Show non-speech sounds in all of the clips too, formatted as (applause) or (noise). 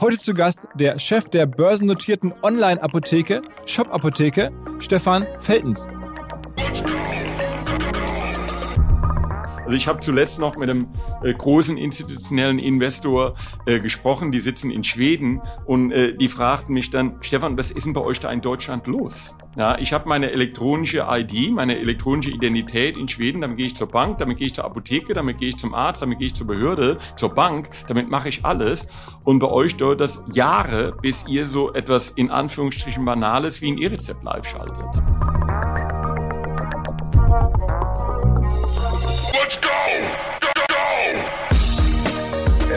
Heute zu Gast der Chef der börsennotierten Online-Apotheke, Shop-Apotheke, Stefan Feltens. Also ich habe zuletzt noch mit einem äh, großen institutionellen Investor äh, gesprochen, die sitzen in Schweden und äh, die fragten mich dann, Stefan, was ist denn bei euch da in Deutschland los? Ja, ich habe meine elektronische ID, meine elektronische Identität in Schweden, damit gehe ich zur Bank, damit gehe ich zur Apotheke, damit gehe ich zum Arzt, damit gehe ich zur Behörde, zur Bank, damit mache ich alles. Und bei euch dauert das Jahre, bis ihr so etwas in Anführungsstrichen Banales wie ein E-Rezept live schaltet.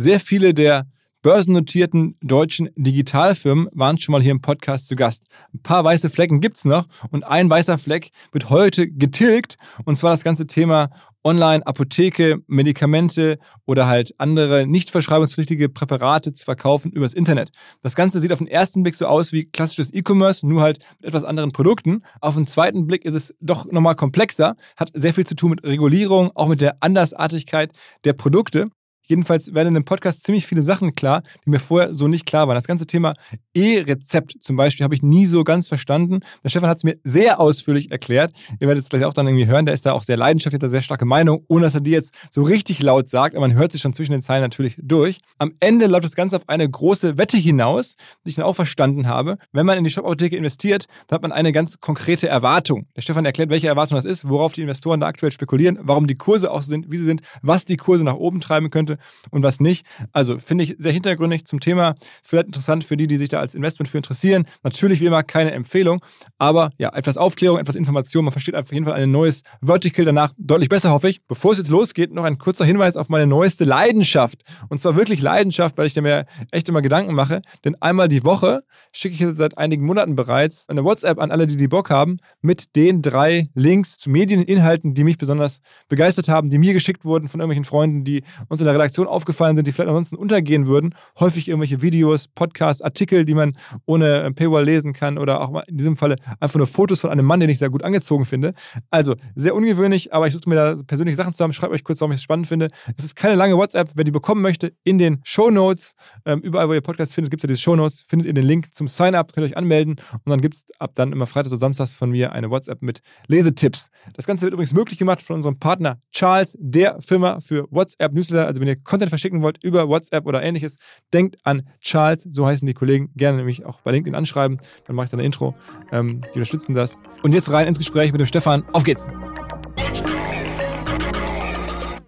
Sehr viele der börsennotierten deutschen Digitalfirmen waren schon mal hier im Podcast zu Gast. Ein paar weiße Flecken gibt es noch und ein weißer Fleck wird heute getilgt und zwar das ganze Thema Online, Apotheke, Medikamente oder halt andere nicht verschreibungspflichtige Präparate zu verkaufen übers Internet. Das Ganze sieht auf den ersten Blick so aus wie klassisches E-Commerce, nur halt mit etwas anderen Produkten. Auf den zweiten Blick ist es doch nochmal komplexer, hat sehr viel zu tun mit Regulierung, auch mit der Andersartigkeit der Produkte. Jedenfalls werden in dem Podcast ziemlich viele Sachen klar, die mir vorher so nicht klar waren. Das ganze Thema E-Rezept zum Beispiel habe ich nie so ganz verstanden. Der Stefan hat es mir sehr ausführlich erklärt. Ihr werdet es gleich auch dann irgendwie hören. Der ist da auch sehr leidenschaftlich, hat da sehr starke Meinung, ohne dass er die jetzt so richtig laut sagt. Aber man hört sich schon zwischen den Zeilen natürlich durch. Am Ende läuft das Ganze auf eine große Wette hinaus, die ich dann auch verstanden habe. Wenn man in die Shop-Apotheke investiert, dann hat man eine ganz konkrete Erwartung. Der Stefan erklärt, welche Erwartung das ist, worauf die Investoren da aktuell spekulieren, warum die Kurse auch so sind, wie sie sind, was die Kurse nach oben treiben könnte und was nicht. Also finde ich sehr hintergründig zum Thema. Vielleicht interessant für die, die sich da als Investment für interessieren. Natürlich wie immer keine Empfehlung, aber ja, etwas Aufklärung, etwas Information. Man versteht auf jeden Fall ein neues Vertical danach deutlich besser, hoffe ich. Bevor es jetzt losgeht, noch ein kurzer Hinweis auf meine neueste Leidenschaft. Und zwar wirklich Leidenschaft, weil ich mir echt immer Gedanken mache. Denn einmal die Woche schicke ich seit einigen Monaten bereits eine WhatsApp an alle, die die Bock haben, mit den drei Links zu Medieninhalten, die mich besonders begeistert haben, die mir geschickt wurden von irgendwelchen Freunden, die uns in der Redaktion aufgebaut aufgefallen sind, die vielleicht ansonsten untergehen würden. Häufig irgendwelche Videos, Podcasts, Artikel, die man ohne äh, Paywall lesen kann oder auch in diesem Falle einfach nur Fotos von einem Mann, den ich sehr gut angezogen finde. Also sehr ungewöhnlich, aber ich suche mir da persönliche Sachen zusammen. Schreibt euch kurz, warum ich es spannend finde. Es ist keine lange WhatsApp. Wer die bekommen möchte, in den Show Notes, ähm, überall, wo ihr Podcast findet, gibt es ja diese Show Notes, findet ihr den Link zum Sign-up, könnt ihr euch anmelden und dann gibt es ab dann immer Freitag oder Samstags von mir eine WhatsApp mit Lesetipps. Das Ganze wird übrigens möglich gemacht von unserem Partner Charles, der Firma für WhatsApp Newsletter. Also wenn ihr Content verschicken wollt über WhatsApp oder ähnliches, denkt an Charles, so heißen die Kollegen, gerne nämlich auch bei LinkedIn anschreiben, dann mache ich dann ein Intro. Ähm, die unterstützen das. Und jetzt rein ins Gespräch mit dem Stefan. Auf geht's!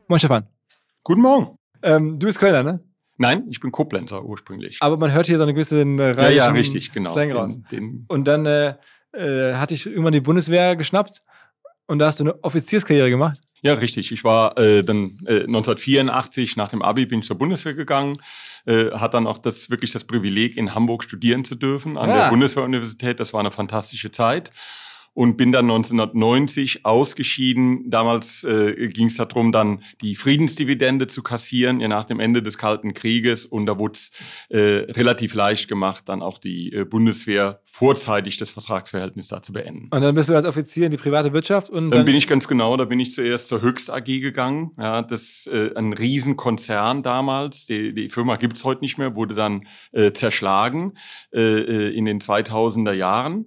Moin Stefan. Guten Morgen. Ähm, du bist Kölner, ne? Nein, ich bin Koblenzer ursprünglich. Aber man hört hier so eine gewisse äh, ja, ja, richtig, genau. Slang raus. Den, den und dann äh, äh, hatte ich irgendwann die Bundeswehr geschnappt und da hast du eine Offizierskarriere gemacht. Ja, richtig. Ich war äh, dann äh, 1984 nach dem Abi bin ich zur Bundeswehr gegangen, äh, hat dann auch das wirklich das Privileg in Hamburg studieren zu dürfen an Ja. der Bundeswehruniversität. Das war eine fantastische Zeit. Und bin dann 1990 ausgeschieden. Damals äh, ging es darum, dann die Friedensdividende zu kassieren, ja, nach dem Ende des Kalten Krieges. Und da wurde es äh, relativ leicht gemacht, dann auch die äh, Bundeswehr vorzeitig das Vertragsverhältnis da zu beenden. Und dann bist du als Offizier in die private Wirtschaft und dann, dann bin ich ganz genau, da bin ich zuerst zur Höchst AG gegangen. Ja, das äh, ein Riesenkonzern damals. Die, die Firma gibt's heute nicht mehr, wurde dann äh, zerschlagen äh, äh in den 2000er Jahren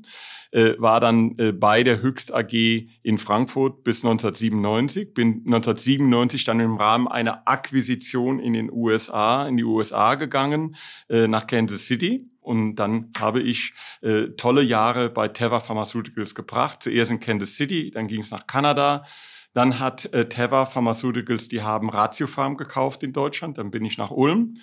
äh, war dann äh, bei der Höchst AG in Frankfurt bis 1997. Bin 1997 dann im Rahmen einer Akquisition in den USA, in die USA gegangen, äh, nach Kansas City. Und dann habe ich äh, tolle Jahre bei Teva Pharmaceuticals gebracht. Zuerst in Kansas City, dann ging es nach Kanada. Dann hat äh, Teva Pharmaceuticals, die haben Ratiofarm gekauft in Deutschland. Dann bin ich nach Ulm.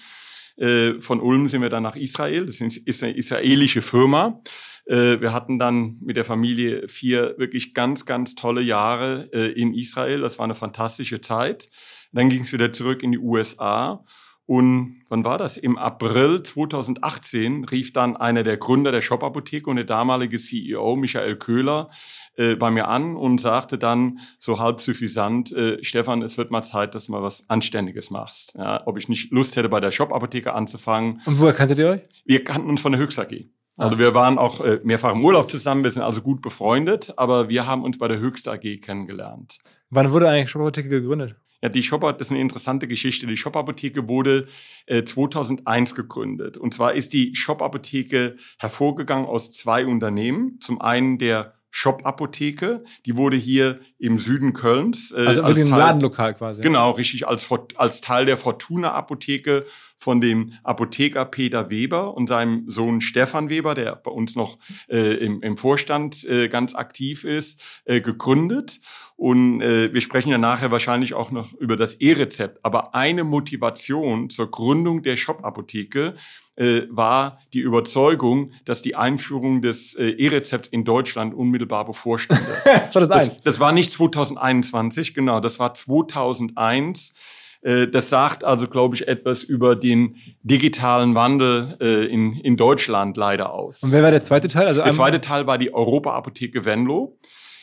Äh, von Ulm sind wir dann nach Israel. Das ist eine israelische Firma. Äh, wir hatten dann mit der Familie vier wirklich ganz, ganz tolle Jahre äh, in Israel. Das war eine fantastische Zeit. Dann ging es wieder zurück in die USA. Und wann war das? Im April 2018 rief dann einer der Gründer der Shop-Apotheke und der damalige CEO Michael Köhler äh, bei mir an und sagte dann so halb suffisant, äh, Stefan, es wird mal Zeit, dass du mal was Anständiges machst. Ja, ob ich nicht Lust hätte, bei der Shop-Apotheke anzufangen. Und woher kanntet ihr euch? Wir kannten uns von der Höchst AG. Also wir waren auch äh, mehrfach im Urlaub zusammen, wir sind also gut befreundet, aber wir haben uns bei der Höchst AG kennengelernt. Wann wurde eigentlich Shop Apotheke gegründet? Ja, die Shop, das ist eine interessante Geschichte. Die Shop Apotheke wurde äh, 2001 gegründet. Und zwar ist die Shop Apotheke hervorgegangen aus zwei Unternehmen. Zum einen der Shop-Apotheke. Die wurde hier im Süden Kölns. Äh, also als Teil, Ladenlokal quasi. Genau, richtig, als, als Teil der Fortuna-Apotheke von dem Apotheker Peter Weber und seinem Sohn Stefan Weber, der bei uns noch äh, im, im Vorstand äh, ganz aktiv ist, äh, gegründet. Und äh, wir sprechen ja nachher wahrscheinlich auch noch über das E-Rezept. Aber eine Motivation zur Gründung der Shop-Apotheke äh, war die Überzeugung, dass die Einführung des äh, E-Rezepts in Deutschland unmittelbar bevorstünde. (laughs) 2001. Das, das war nicht 2021, genau, das war 2001 äh, das sagt also, glaube ich, etwas über den digitalen Wandel äh, in, in Deutschland leider aus. Und wer war der zweite Teil? Also der zweite Teil war die Europa-Apotheke Venlo.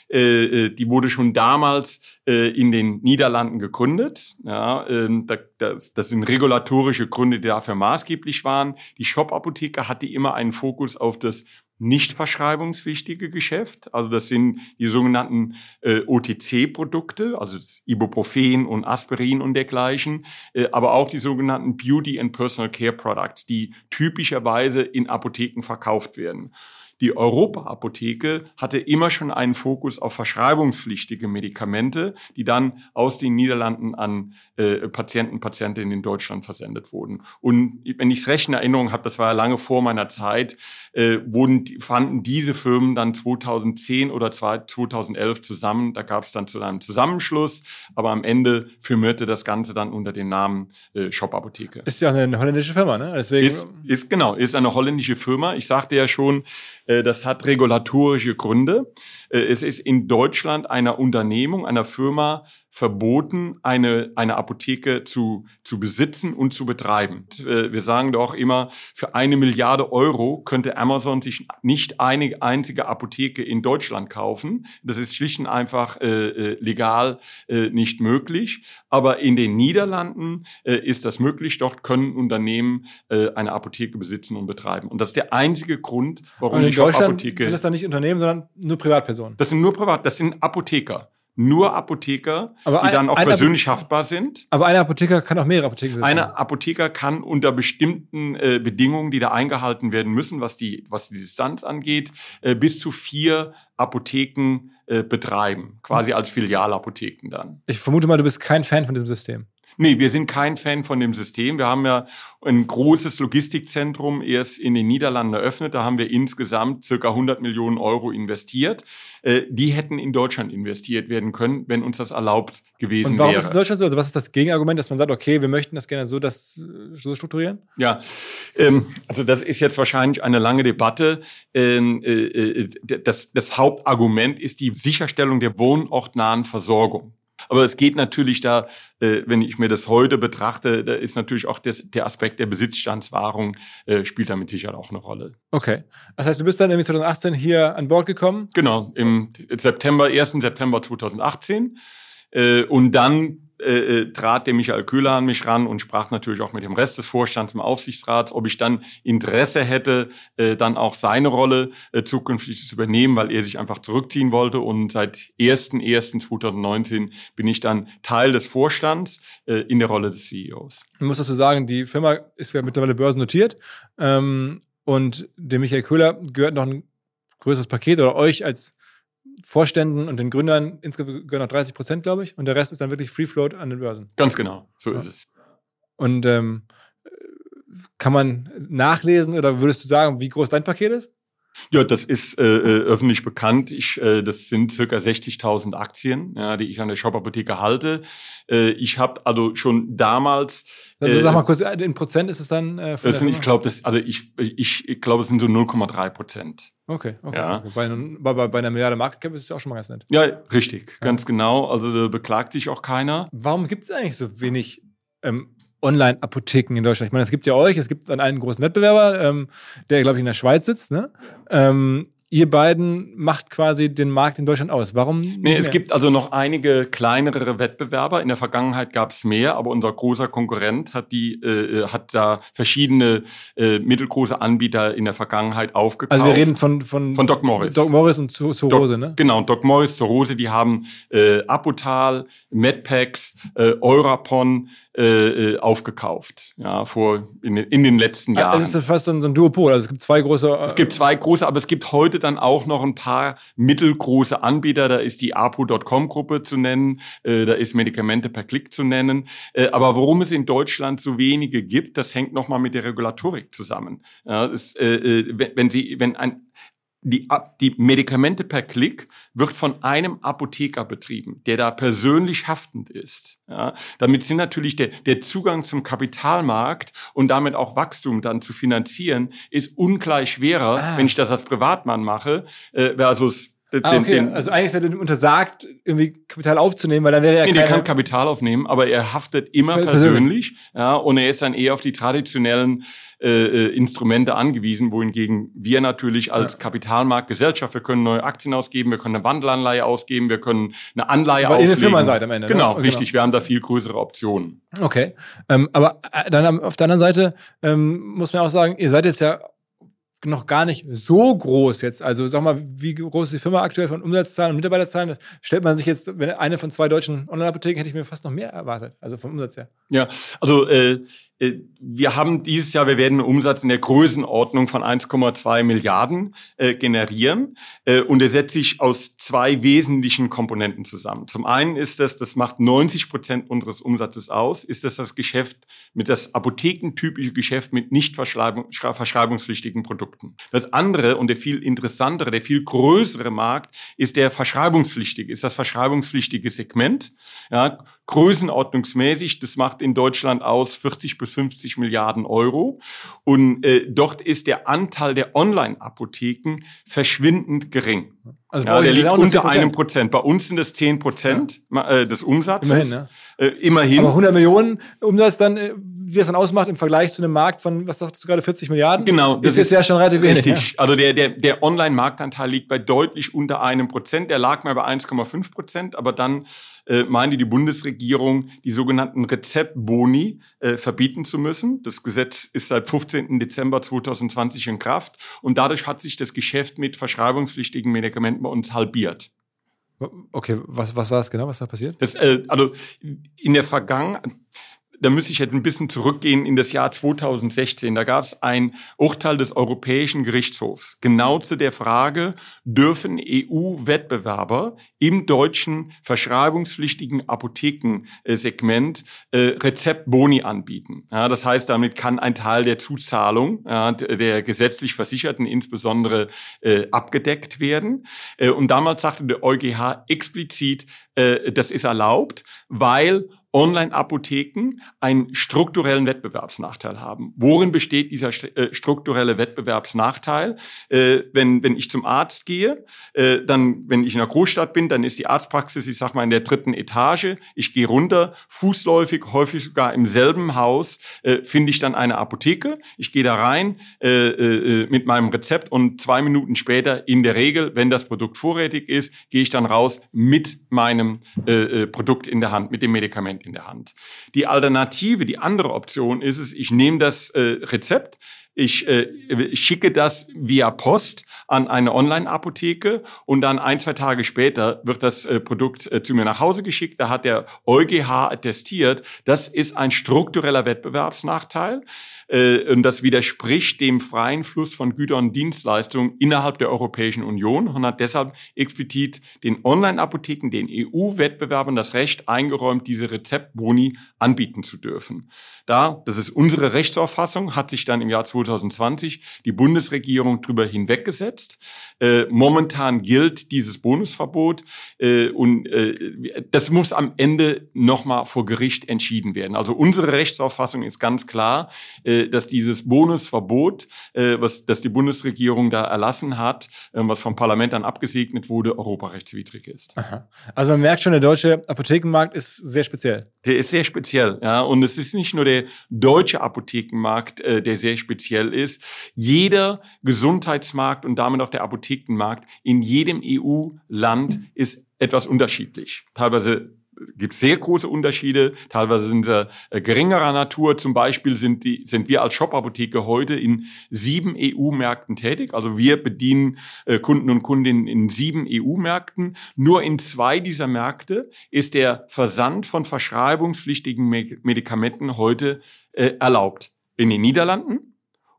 Äh, äh, die wurde schon damals äh, in den Niederlanden gegründet. Ja, äh, das, das sind regulatorische Gründe, die dafür maßgeblich waren. Die Shop-Apotheke hatte immer einen Fokus auf das nicht verschreibungswichtige Geschäft. Also das sind die sogenannten äh, OTC-Produkte, also Ibuprofen und Aspirin und dergleichen, äh, aber auch die sogenannten Beauty and Personal Care Products, die typischerweise in Apotheken verkauft werden. Die Europa-Apotheke hatte immer schon einen Fokus auf verschreibungspflichtige Medikamente, die dann aus den Niederlanden an äh, Patienten, Patientinnen in Deutschland versendet wurden. Und wenn ich es recht in Erinnerung habe, das war ja lange vor meiner Zeit, äh, wurden, fanden diese Firmen dann 2010 oder 2011 zusammen. Da gab es dann zu einem Zusammenschluss, aber am Ende firmierte das Ganze dann unter dem Namen äh, Shop Apotheke. Ist ja eine holländische Firma, ne? Deswegen ist, ist genau, ist eine holländische Firma. Ich sagte ja schon, äh, das hat regulatorische Gründe. Äh, es ist in Deutschland einer Unternehmung, einer Firma verboten, eine, eine Apotheke zu, zu besitzen und zu betreiben. Äh, wir sagen doch immer, für eine Milliarde Euro könnte Amazon sich nicht eine einzige Apotheke in Deutschland kaufen. Das ist schlicht und einfach äh, äh, legal äh, nicht möglich. Aber in den Niederlanden äh, ist das möglich. Dort können Unternehmen äh, eine Apotheke besitzen und betreiben. Und das ist der einzige Grund, warum und in die Deutschland sind das dann nicht Unternehmen, sondern nur Privatpersonen. Das sind nur Privat, das sind Apotheker nur Apotheker, aber die ein, dann auch persönlich Apoth haftbar sind. Aber ein Apotheker kann auch mehrere Apotheken besitzen. Eine Apotheker kann unter bestimmten äh, Bedingungen, die da eingehalten werden müssen, was die, was die Distanz angeht, äh, bis zu vier Apotheken äh, betreiben, quasi als Filialapotheken dann. Ich vermute mal, du bist kein Fan von diesem System. Nee, wir sind kein Fan von dem System. Wir haben ja ein großes Logistikzentrum erst in den Niederlanden eröffnet. Da haben wir insgesamt circa 100 Millionen Euro investiert. Äh, die hätten in Deutschland investiert werden können, wenn uns das erlaubt gewesen wäre. Und warum wäre. ist es in Deutschland so? Also was ist das Gegenargument, dass man sagt, okay, wir möchten das gerne so, das, so strukturieren? Ja, ähm, also das ist jetzt wahrscheinlich eine lange Debatte. Ähm, äh, äh das, das Hauptargument ist die Sicherstellung der wohnortnahen Versorgung. Aber es geht natürlich da, äh, wenn ich mir das heute betrachte, da ist natürlich auch das, der Aspekt der Besitzstandswahrung äh, spielt da mit Sicherheit auch eine Rolle. Okay. Das heißt, du bist dann nämlich 2018 hier an Bord gekommen? Genau, im September, 1. September 2018. Äh, und dann äh, äh, trat der Michael Köhler an mich ran und sprach natürlich auch mit dem Rest des Vorstands im Aufsichtsrat, ob ich dann Interesse hätte, äh, dann auch seine Rolle äh, zukünftig zu übernehmen, weil er sich einfach zurückziehen wollte. Und seit 1.1.2019 bin ich dann Teil des Vorstands äh, in der Rolle des CEOs. Ich muss dazu sagen, die Firma ist ja mittlerweile börsennotiert ähm, und dem Michael Köhler gehört noch ein größeres Paket oder euch als Vorständen und den Gründern insgesamt gehören noch 30 Prozent, glaube ich. Und der Rest ist dann wirklich Free Float an den Börsen. Ganz genau, so Ja. ist es. Und ähm, kann man nachlesen oder würdest du sagen, wie groß dein Paket ist? Ja, das ist äh, äh, öffentlich bekannt. Ich, äh, das sind circa 60.000 Aktien, ja, die ich an der Shop-Apotheke halte. Äh, ich habe also schon damals Also Äh, sag mal kurz, in Prozent ist es dann äh, Das sind, ich glaube, also ich, ich, ich glaube, es sind so 0,3 Prozent. Okay, okay. Ja. okay. Bei, bei, bei, einer Milliarde Market Cap ist es auch schon mal ganz nett. Ja, richtig, ganz genau. Also da beklagt sich auch keiner. Warum gibt es eigentlich so wenig ähm, Online-Apotheken in Deutschland? Ich meine, es gibt ja euch, es gibt dann einen großen Wettbewerber, ähm, der, glaube ich, in der Schweiz sitzt. Ne? Ähm, ihr beiden macht quasi den Markt in Deutschland aus. Warum? nicht Nee, es gibt also noch einige kleinere Wettbewerber. In der Vergangenheit gab es mehr, aber unser großer Konkurrent hat die äh, äh, hat da verschiedene äh, mittelgroße Anbieter in der Vergangenheit aufgekauft. Also wir reden von, von, Von Doc Morris. Doc Morris und Zu- Zurose, ne? Genau, Doc Morris, Zurose, die haben äh, Apotal, Medpacks, äh, Eurapon äh, äh, aufgekauft, ja, vor in, den- in den letzten Jahren. Also es ist fast so ein, Duopol. Also es gibt zwei große. äh, Es gibt zwei große, aber es gibt heute dann auch noch ein paar mittelgroße Anbieter. Da ist die apo.com-Gruppe zu nennen, äh, da ist Medikamente per Klick zu nennen. Äh, aber warum es in Deutschland so wenige gibt, das hängt nochmal mit der Regulatorik zusammen. Ja, es, äh, äh, wenn, wenn Sie, wenn ein die, die Medikamente per Klick wird von einem Apotheker betrieben, der da persönlich haftend ist. Ja, damit sind natürlich der, der Zugang zum Kapitalmarkt und damit auch Wachstum dann zu finanzieren, ist ungleich schwerer, Ah. wenn ich das als Privatmann mache, äh, versus den, Ah, okay. den, also eigentlich ist er dem untersagt, irgendwie Kapital aufzunehmen, weil dann wäre er Nee, keine... kann Kapital aufnehmen, aber er haftet immer Per- persönlich, ja, und er ist dann eher auf die traditionellen äh, äh, Instrumente angewiesen, wohingegen wir natürlich als Ja. Kapitalmarktgesellschaft, wir können neue Aktien ausgeben, wir können eine Wandelanleihe ausgeben, wir können eine Anleihe Weil ihr auflegen. eine Firma seid am Ende, ne? Genau, Genau. richtig. Wir haben da viel größere Optionen. Okay. Ähm, aber äh, dann auf der anderen Seite ähm, muss man auch sagen, ihr seid jetzt ja noch gar nicht so groß jetzt. Also sag mal, wie groß ist die Firma aktuell von Umsatzzahlen und Mitarbeiterzahlen? Das stellt man sich jetzt, wenn eine von zwei deutschen Online-Apotheken, hätte ich mir fast noch mehr erwartet. Also vom Umsatz her. Ja, also äh, wir haben dieses Jahr, wir werden einen Umsatz in der Größenordnung von 1,2 Milliarden äh, generieren äh, und er setzt sich aus zwei wesentlichen Komponenten zusammen. Zum einen ist das, das macht 90 Prozent unseres Umsatzes aus, ist das das Geschäft mit das apothekentypische Geschäft mit nicht verschreibungspflichtigen Produkten. Das andere und der viel interessantere, der viel größere Markt ist der verschreibungspflichtige, ist das verschreibungspflichtige Segment. Ja, größenordnungsmäßig, das macht in Deutschland aus 40 bis 50 Milliarden Euro. Und äh, dort ist der Anteil der Online-Apotheken verschwindend gering. Also Ja, der ist liegt unter 10%. einem Prozent. Bei uns sind es 10 Prozent äh, des Umsatzes. Immerhin, ne? Äh, immerhin. Aber 100 Millionen Umsatz dann, äh, wie das dann ausmacht im Vergleich zu einem Markt von, was sagst du gerade, 40 Milliarden? Genau, Ist jetzt ja schon relativ wenig. Richtig. Also der, der, der Online-Marktanteil liegt bei deutlich unter einem Prozent. Der lag mal bei 1,5 Prozent, aber dann äh, meinte die Bundesregierung, die sogenannten Rezeptboni äh, verbieten zu müssen. Das Gesetz ist seit 15. Dezember 2020 in Kraft und dadurch hat sich das Geschäft mit verschreibungspflichtigen Medikamenten bei uns halbiert. Okay, was, was war es genau, was da passiert? Das, äh, also in der Vergangenheit, da müsste ich jetzt ein bisschen zurückgehen in das Jahr 2016. Da gab es ein Urteil des Europäischen Gerichtshofs genau zu der Frage, dürfen EU-Wettbewerber im deutschen verschreibungspflichtigen Apothekensegment äh, Rezeptboni anbieten. Ja, das heißt, damit kann ein Teil der Zuzahlung ja, der gesetzlich Versicherten insbesondere äh, abgedeckt werden. Äh, und damals sagte der EuGH explizit, äh, das ist erlaubt, weil Online-Apotheken einen strukturellen Wettbewerbsnachteil haben. Worin besteht dieser äh, strukturelle Wettbewerbsnachteil? Äh, wenn, wenn ich zum Arzt gehe, äh, dann, wenn ich in einer Großstadt bin, dann ist die Arztpraxis, ich sag mal, in der dritten Etage. Ich gehe runter, fußläufig, häufig sogar im selben Haus, äh, finde ich dann eine Apotheke. Ich gehe da rein äh, äh, mit meinem Rezept und zwei Minuten später, in der Regel, wenn das Produkt vorrätig ist, gehe ich dann raus mit meinem Produkt in der Hand, mit dem Medikament in der Hand. Die Alternative, die andere Option ist es, ich nehme das äh, Rezept, ich äh, schicke das via Post an eine Online-Apotheke und dann ein, zwei Tage später wird das äh, Produkt äh, zu mir nach Hause geschickt. Da hat der EuGH attestiert, das ist ein struktureller Wettbewerbsnachteil äh, und das widerspricht dem freien Fluss von Gütern und Dienstleistungen innerhalb der Europäischen Union und hat deshalb explizit den Online-Apotheken, den EU-Wettbewerbern das Recht eingeräumt, diese Rezeptboni anbieten zu dürfen. Da, das ist unsere Rechtsauffassung, hat sich dann im Jahr 2020 die Bundesregierung drüber hinweggesetzt. Äh, momentan gilt dieses Bonusverbot äh, und äh, das muss am Ende nochmal vor Gericht entschieden werden. Also unsere Rechtsauffassung ist ganz klar, äh, dass dieses Bonusverbot, äh, was das die Bundesregierung da erlassen hat, äh, was vom Parlament dann abgesegnet wurde, europarechtswidrig ist. Aha. Also man merkt schon, der deutsche Apothekenmarkt ist sehr speziell. Der ist sehr speziell, ja. Und es ist nicht nur der deutsche Apothekenmarkt, der sehr speziell ist. Jeder Gesundheitsmarkt und damit auch der Apothekenmarkt in jedem EU-Land ist etwas unterschiedlich. Teilweise gibt sehr große Unterschiede. Teilweise sind sie äh, geringerer Natur. Zum Beispiel sind, die, sind wir als Shop-Apotheke heute in sieben EU-Märkten tätig. Also wir bedienen äh, Kunden und Kundinnen in sieben EU-Märkten. Nur in zwei dieser Märkte ist der Versand von verschreibungspflichtigen Medikamenten heute äh, erlaubt. In den Niederlanden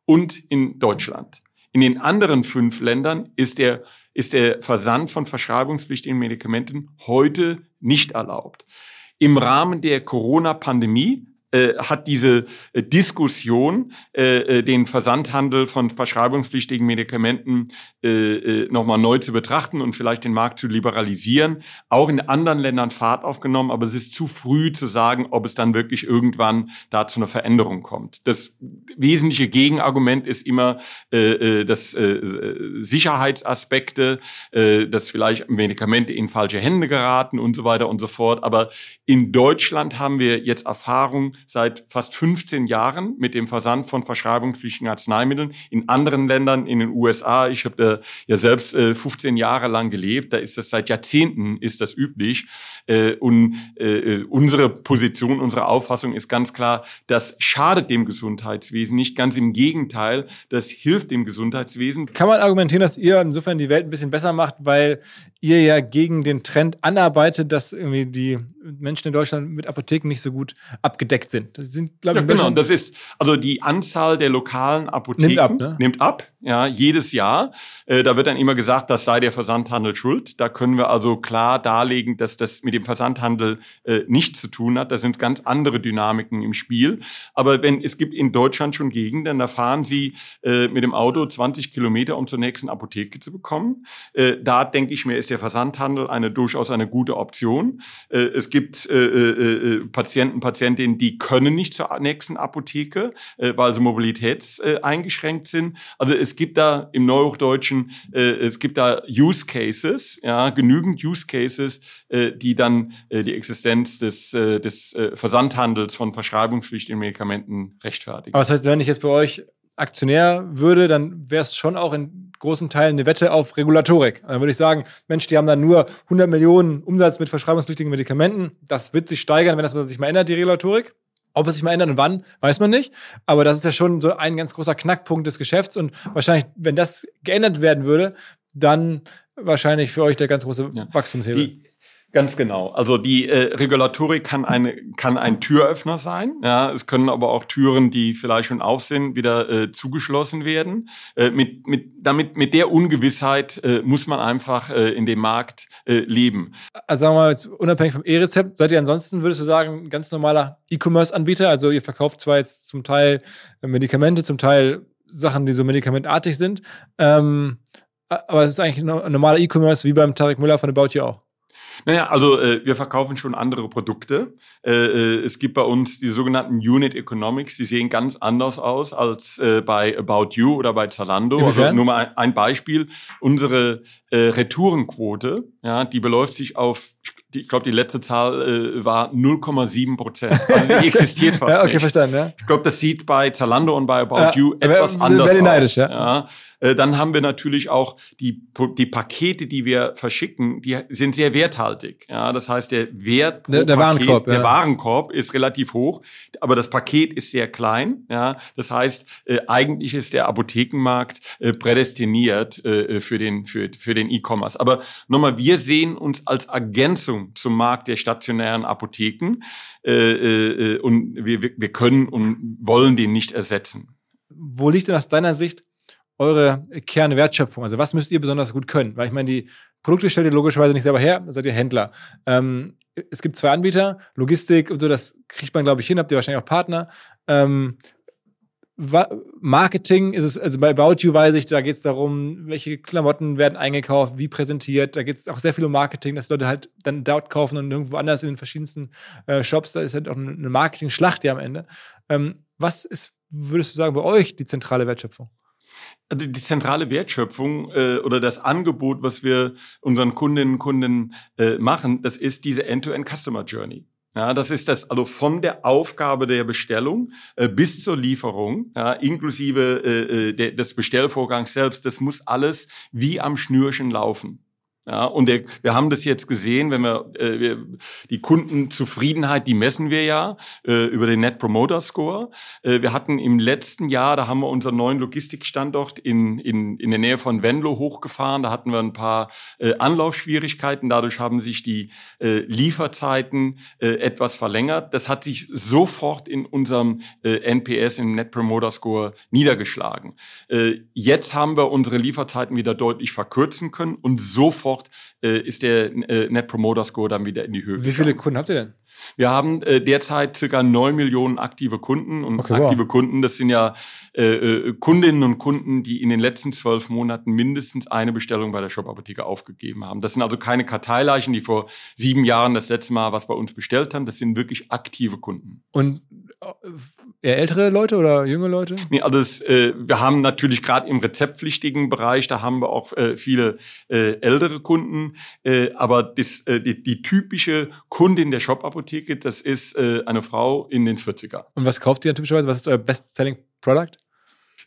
und in Deutschland. In den anderen fünf Ländern ist der ist der Versand von verschreibungspflichtigen Medikamenten heute nicht erlaubt. Im Rahmen der Corona-Pandemie äh, hat diese äh, Diskussion, äh, äh, den Versandhandel von verschreibungspflichtigen Medikamenten nochmal neu zu betrachten und vielleicht den Markt zu liberalisieren, auch in anderen Ländern Fahrt aufgenommen, aber es ist zu früh zu sagen, ob es dann wirklich irgendwann da zu einer Veränderung kommt. Das wesentliche Gegenargument ist immer, dass Sicherheitsaspekte, dass vielleicht Medikamente in falsche Hände geraten und so weiter und so fort. Aber in Deutschland haben wir jetzt Erfahrung, seit fast 15 Jahren mit dem Versand von verschreibungspflichtigen Arzneimitteln. In anderen Ländern, in den USA, ich habe ja selbst äh, 15 Jahre lang gelebt, da ist das seit Jahrzehnten ist das üblich. Äh, und äh, unsere Position, unsere Auffassung ist ganz klar, das schadet dem Gesundheitswesen nicht. Ganz im Gegenteil, das hilft dem Gesundheitswesen. Kann man argumentieren, dass ihr insofern die Welt ein bisschen besser macht, weil ihr ja gegen den Trend anarbeitet, dass irgendwie die Menschen in Deutschland mit Apotheken nicht so gut abgedeckt sind. Das sind, glaube ich, ja, genau. Das ist also die Anzahl der lokalen Apotheken nimmt ab, ne? nimmt ab ja, jedes Jahr. Äh, da wird dann immer gesagt, das sei der Versandhandel schuld. Da können wir also klar darlegen, dass das mit dem Versandhandel äh, nichts zu tun hat. Da sind ganz andere Dynamiken im Spiel. Aber wenn es gibt in Deutschland schon Gegenden, da fahren Sie äh, mit dem Auto 20 Kilometer, um zur nächsten Apotheke zu bekommen. Äh, da denke ich mir, ist der Versandhandel eine durchaus eine gute Option. Äh, es gibt äh, Patienten, Patientinnen, die können nicht zur nächsten Apotheke, weil sie mobilitätseingeschränkt sind. Also es gibt da im Neuhochdeutschen, äh, es gibt da Use Cases, ja, genügend Use Cases, äh, die dann äh, die Existenz des, äh, des äh, Versandhandels von verschreibungspflichtigen Medikamenten rechtfertigen. Aber das heißt, wenn ich jetzt bei euch Aktionär würde, dann wäre es schon auch in großen Teilen eine Wette auf Regulatorik. Dann würde ich sagen, Mensch, die haben dann nur 100 Millionen Umsatz mit verschreibungspflichtigen Medikamenten. Das wird sich steigern, wenn das sich mal ändert, die Regulatorik. Ob es sich mal ändert und wann, weiß man nicht. Aber das ist ja schon so ein ganz großer Knackpunkt des Geschäfts. Und wahrscheinlich, wenn das geändert werden würde, dann wahrscheinlich für euch der ganz große ja. Wachstumshebel. Die, Ganz genau. Also die äh, Regulatorik kann, eine, kann ein Türöffner sein. Ja, es können aber auch Türen, die vielleicht schon auf sind, wieder äh, zugeschlossen werden. Äh, mit, mit, damit, mit der Ungewissheit äh, muss man einfach äh, in dem Markt äh, leben. Also sagen wir mal, jetzt unabhängig vom E-Rezept, seid ihr ansonsten, würdest du sagen, ein ganz normaler E-Commerce-Anbieter? Also ihr verkauft zwar jetzt zum Teil Medikamente, zum Teil Sachen, die so medikamentartig sind, ähm, aber es ist eigentlich ein normaler E-Commerce wie beim Tarek Müller von About You auch. Naja, also äh, wir verkaufen schon andere Produkte. Äh, äh, es gibt bei uns die sogenannten Unit Economics, die sehen ganz anders aus als äh, bei About You oder bei Zalando. Inwiefern? Also nur mal ein, ein Beispiel. Unsere äh, Retourenquote, ja, die beläuft sich auf, ich glaube, die letzte Zahl äh, war 0,7 Prozent. Also die (laughs) existiert fast ja, okay, nicht. verstanden, ja. Ich glaube, das sieht bei Zalando und bei About Ja, You etwas sind anders very aus. ja. Äh, Dann haben wir natürlich auch die, die Pakete, die wir verschicken, die sind sehr werthaltig. Ja, das heißt, der Wert pro Der- der Paket, Warenkorb, der ja. Warenkorb ist relativ hoch, aber das Paket ist sehr klein. Ja, das heißt, äh, eigentlich ist der Apothekenmarkt äh, prädestiniert für den für, für den E-Commerce. Aber nochmal, wir sehen uns als Ergänzung zum Markt der stationären Apotheken und wir wir können und wollen den nicht ersetzen. Wo liegt denn aus deiner Sicht eure Kernwertschöpfung? Also was müsst ihr besonders gut können? Weil ich meine, die Produkte stellt ihr logischerweise nicht selber her, seid ihr Händler. Ähm, es gibt zwei Anbieter, Logistik und so, das kriegt man, glaube ich, hin, habt ihr wahrscheinlich auch Partner. Ähm, Marketing ist es, also bei About You weiß ich, da geht es darum, welche Klamotten werden eingekauft, wie präsentiert. Da geht es auch sehr viel um Marketing, dass Leute halt dann dort kaufen und irgendwo anders in den verschiedensten äh, Shops. Da ist halt auch eine Marketing-Schlacht ja am Ende. Ähm, was ist, würdest du sagen, bei euch die zentrale Wertschöpfung? Die zentrale Wertschöpfung äh, oder das Angebot, was wir unseren Kundinnen und Kunden äh, machen, das ist diese End-to-End Customer Journey. Ja, das ist das, also von der Aufgabe der Bestellung äh, bis zur Lieferung, ja, inklusive äh, äh, der, des Bestellvorgangs selbst, das muss alles wie am Schnürchen laufen. Ja, und der, wir haben das jetzt gesehen, wenn wir, äh, wir die Kundenzufriedenheit, die messen wir ja äh, über den Net Promoter Score. Äh, wir hatten im letzten Jahr, da haben wir unseren neuen Logistikstandort in, in, in der Nähe von Venlo hochgefahren. Da hatten wir ein paar äh, Anlaufschwierigkeiten. Dadurch haben sich die äh, Lieferzeiten äh, etwas verlängert. Das hat sich sofort in unserem äh, NPS, im Net Promoter Score, niedergeschlagen. Äh, jetzt haben wir unsere Lieferzeiten wieder deutlich verkürzen können und sofort äh, ist der äh, Net Promoter Score dann wieder in die Höhe. Wie viele gegangen. Kunden habt ihr denn? Wir haben äh, derzeit circa 9 Millionen aktive Kunden und Okay, wow. aktive Kunden, das sind ja äh, äh, Kundinnen und Kunden, die in den letzten zwölf Monaten mindestens eine Bestellung bei der Shop-Apotheke aufgegeben haben. Das sind also keine Karteileichen, die vor sieben Jahren das letzte Mal was bei uns bestellt haben. Das sind wirklich aktive Kunden. Und eher ältere Leute oder junge Leute? Nee, also das, äh, wir haben natürlich gerade im rezeptpflichtigen Bereich, da haben wir auch äh, viele äh, ältere Kunden, äh, aber das, äh, die, die typische Kundin der Shop-Apotheke, das ist äh, eine Frau in den 40er. Und was kauft ihr typischerweise? Was ist euer Best-Selling Product?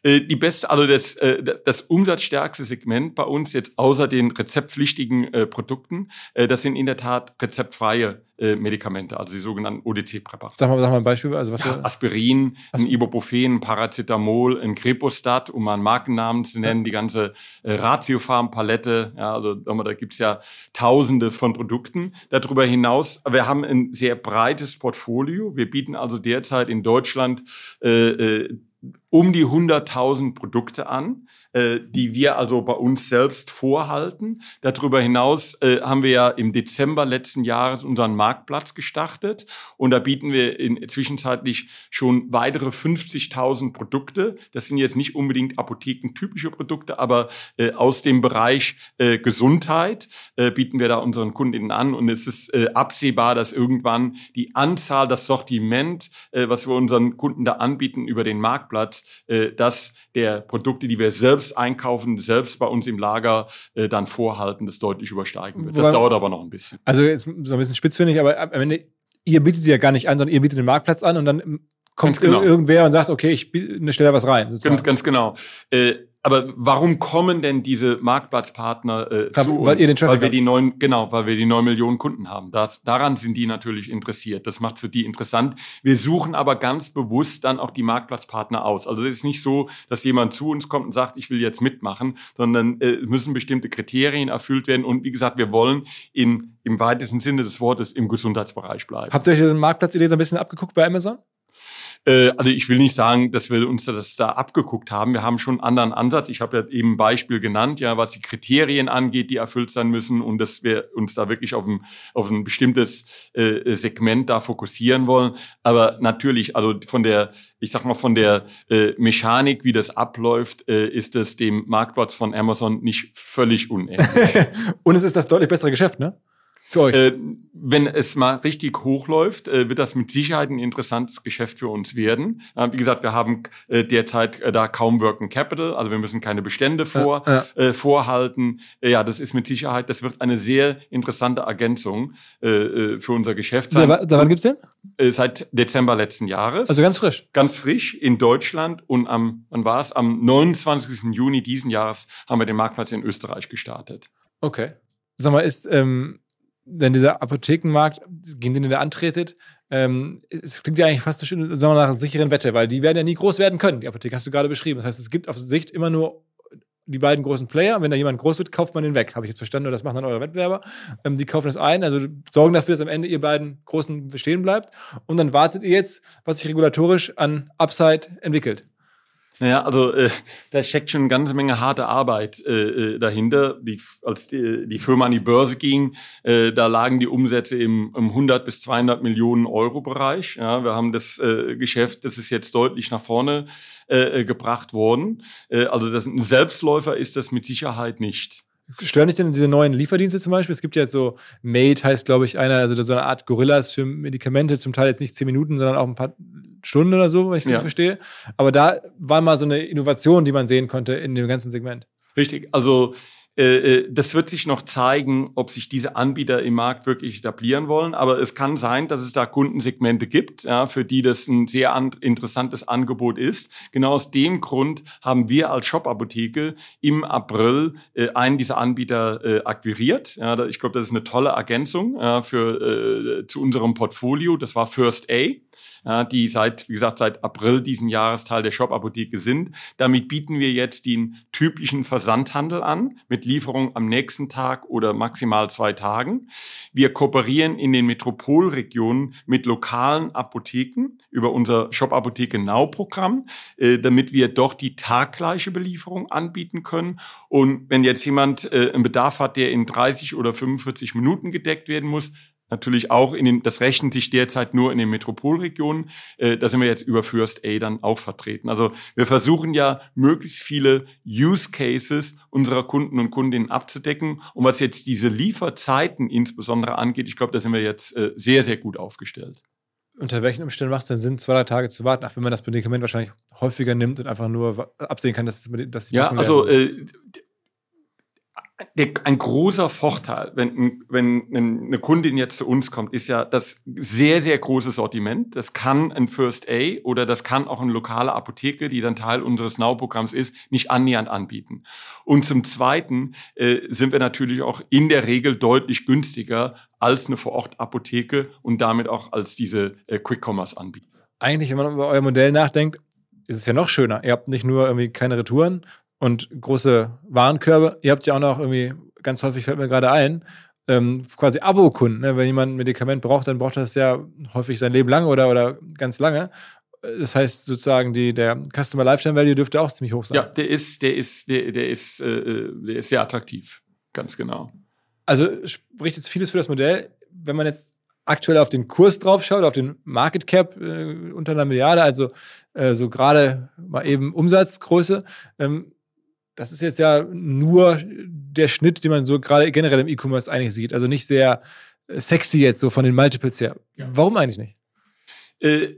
Äh, Die beste, also das, äh, das- umsatzstärkste Segment bei uns jetzt außer den rezeptpflichtigen äh, Produkten, äh, das sind in der Tat rezeptfreie äh, Medikamente, also die sogenannten ODC-Präparate. Sag mal, sag mal ein Beispiel. Also was Ja, Aspirin, As- ein Ibuprofen, ein Paracetamol, ein Crepostat, um mal einen Markennamen zu nennen, die ganze äh, Ratiofarm-Palette. Ja, also da gibt's ja tausende von Produkten. Darüber hinaus, wir haben ein sehr breites Portfolio. Wir bieten also derzeit in Deutschland äh, äh, um die 100.000 Produkte an, die wir also bei uns selbst vorhalten. Darüber hinaus äh, haben wir ja im Dezember letzten Jahres unseren Marktplatz gestartet und da bieten wir in, zwischenzeitlich schon weitere 50.000 Produkte. Das sind jetzt nicht unbedingt apothekentypische Produkte, aber äh, aus dem Bereich äh, Gesundheit äh, bieten wir da unseren Kundinnen an und es ist äh, absehbar, dass irgendwann die Anzahl, das Sortiment, äh, was wir unseren Kunden da anbieten über den Marktplatz, äh, das der Produkte, die wir selbst einkaufen, selbst bei uns im Lager äh, dann vorhalten, das deutlich übersteigen wird. Das Wobei- dauert aber noch ein bisschen. Also jetzt so ein bisschen spitz finde ich, aber am Ende, ihr bietet ja gar nicht an, sondern ihr bietet den Marktplatz an und dann ähm, kommt genau. ir- irgendwer und sagt, okay, ich stelle da was rein. sozusagen. Ganz, ganz genau. Äh, aber warum kommen denn diese Marktplatzpartner äh, Klar, zu weil uns? ihr den Traffic weil wir die neun, genau, weil wir die neun Millionen Kunden haben. Das, daran sind die natürlich interessiert. Das macht für die interessant. Wir suchen aber ganz bewusst dann auch die Marktplatzpartner aus. Also es ist nicht so, dass jemand zu uns kommt und sagt, ich will jetzt mitmachen, sondern äh, müssen bestimmte Kriterien erfüllt werden. Und wie gesagt, wir wollen in, im weitesten Sinne des Wortes im Gesundheitsbereich bleiben. Habt ihr euch diesen Marktplatz-Idee so ein bisschen abgeguckt bei Amazon? Äh, also ich will nicht sagen, dass wir uns das da abgeguckt haben. Wir haben schon einen anderen Ansatz. Ich habe ja eben ein Beispiel genannt, ja, was die Kriterien angeht, die erfüllt sein müssen und dass wir uns da wirklich auf ein, auf ein bestimmtes äh, Segment da fokussieren wollen. Aber natürlich, also von der, ich sag mal, von der äh, Mechanik, wie das abläuft, äh, ist es dem Marktplatz von Amazon nicht völlig unähnlich. (laughs) und es ist das deutlich bessere Geschäft, ne? Für euch. Äh, wenn es mal richtig hochläuft, äh, wird das mit Sicherheit ein interessantes Geschäft für uns werden. Äh, wie gesagt, wir haben äh, derzeit äh, da kaum Working Capital, also wir müssen keine Bestände vor, Ja, Äh, vorhalten. Ja, das ist mit Sicherheit, das wird eine sehr interessante Ergänzung für unser Geschäft sein. seit wann gibt's den? Äh, seit Dezember letzten Jahres. Also ganz frisch. ganz frisch in Deutschland und am, wann war es? Am 29. Juni diesen Jahres haben wir den Marktplatz in Österreich gestartet. Okay. Sag mal, ist ähm, denn dieser Apothekenmarkt, gegen den ihr da antretet, ähm, es klingt ja eigentlich fast sagen wir, nach einer sicheren Wette, weil die werden ja nie groß werden können, die Apotheken, hast du gerade beschrieben. Das heißt, es gibt auf Sicht immer nur die beiden großen Player. Wenn da jemand groß wird, kauft man den weg. Habe ich jetzt verstanden, oder das machen dann eure Wettbewerber. Ähm, die kaufen das ein, also sorgen dafür, dass am Ende ihr beiden Großen bestehen bleibt. Und dann wartet ihr jetzt, was sich regulatorisch an Upside entwickelt. Naja, also äh, da steckt schon eine ganze Menge harte Arbeit äh, äh, dahinter. Die, als die, die Firma an die Börse ging, äh, da lagen die Umsätze im, im 100 bis 200 Millionen Euro Bereich. Ja, wir haben das äh, Geschäft, das ist jetzt deutlich nach vorne äh, äh, gebracht worden. Äh, also das, ein Selbstläufer ist das mit Sicherheit nicht. Stören dich denn diese neuen Lieferdienste zum Beispiel? Es gibt ja jetzt so, Made heißt, glaube ich, einer, also so eine Art Gorillas für Medikamente, zum Teil jetzt nicht zehn Minuten, sondern auch ein paar Stunden oder so, wenn ich es Ja. richtig verstehe. Aber da war mal so eine Innovation, die man sehen konnte in dem ganzen Segment. Richtig. Also das wird sich noch zeigen, ob sich diese Anbieter im Markt wirklich etablieren wollen. Aber es kann sein, dass es da Kundensegmente gibt, ja, für die das ein sehr an interessantes Angebot ist. Genau aus dem Grund haben wir als Shop-Apotheke im April äh, einen dieser Anbieter äh, akquiriert. Ja, ich glaube, das ist eine tolle Ergänzung ja, für, äh, zu unserem Portfolio. Das war First A die seit, wie gesagt, seit April diesen Jahres Teil der Shop-Apotheke sind. Damit bieten wir jetzt den typischen Versandhandel an, mit Lieferung am nächsten Tag oder maximal zwei Tagen. Wir kooperieren in den Metropolregionen mit lokalen Apotheken über unser Shop-Apotheke Now-Programm, äh, damit wir doch die taggleiche Belieferung anbieten können. Und wenn jetzt jemand äh, einen Bedarf hat, der in 30 oder 45 Minuten gedeckt werden muss, Natürlich auch in den, das rechnet sich derzeit nur in den Metropolregionen. Äh, da sind wir jetzt über First A dann auch vertreten. Also wir versuchen ja möglichst viele Use Cases unserer Kunden und Kundinnen abzudecken. Und was jetzt diese Lieferzeiten insbesondere angeht, ich glaube, da sind wir jetzt äh, sehr, sehr gut aufgestellt. Unter welchen Umständen macht es denn Sinn, zwei, drei Tage zu warten, auch wenn man das Medikament wahrscheinlich häufiger nimmt und einfach nur absehen kann, dass, dass die Ja, Wirkung also äh, ein großer Vorteil, wenn, wenn eine Kundin jetzt zu uns kommt, ist ja das sehr, sehr große Sortiment. Das kann ein First A oder das kann auch eine lokale Apotheke, die dann Teil unseres Now-Programms ist, nicht annähernd anbieten. Und zum Zweiten äh, sind wir natürlich auch in der Regel deutlich günstiger als eine Vorort-Apotheke und damit auch als diese äh, Quick-Commerce-Anbieter. eigentlich, wenn man über euer Modell nachdenkt, ist es ja noch schöner. Ihr habt nicht nur irgendwie keine Retouren und große Warenkörbe, ihr habt ja auch noch irgendwie, ganz häufig fällt mir gerade ein, ähm, quasi Abo-Kunden. Ne? Wenn jemand ein Medikament braucht, dann braucht er das ja häufig sein Leben lang oder, oder ganz lange. Das heißt sozusagen, die, der Customer Lifetime Value dürfte auch ziemlich hoch sein. Ja, der ist, der ist, der, der ist, äh, der ist sehr attraktiv. Ganz genau. Also spricht jetzt vieles für das Modell. Wenn man jetzt aktuell auf den Kurs drauf schaut, auf den Market Cap äh, unter einer Milliarde, also äh, so gerade mal eben Umsatzgröße, ähm, das ist jetzt ja nur der Schnitt, den man so gerade generell im E-Commerce eigentlich sieht. Also nicht sehr äh, sexy jetzt so von den Multiples her. Warum eigentlich nicht? Äh,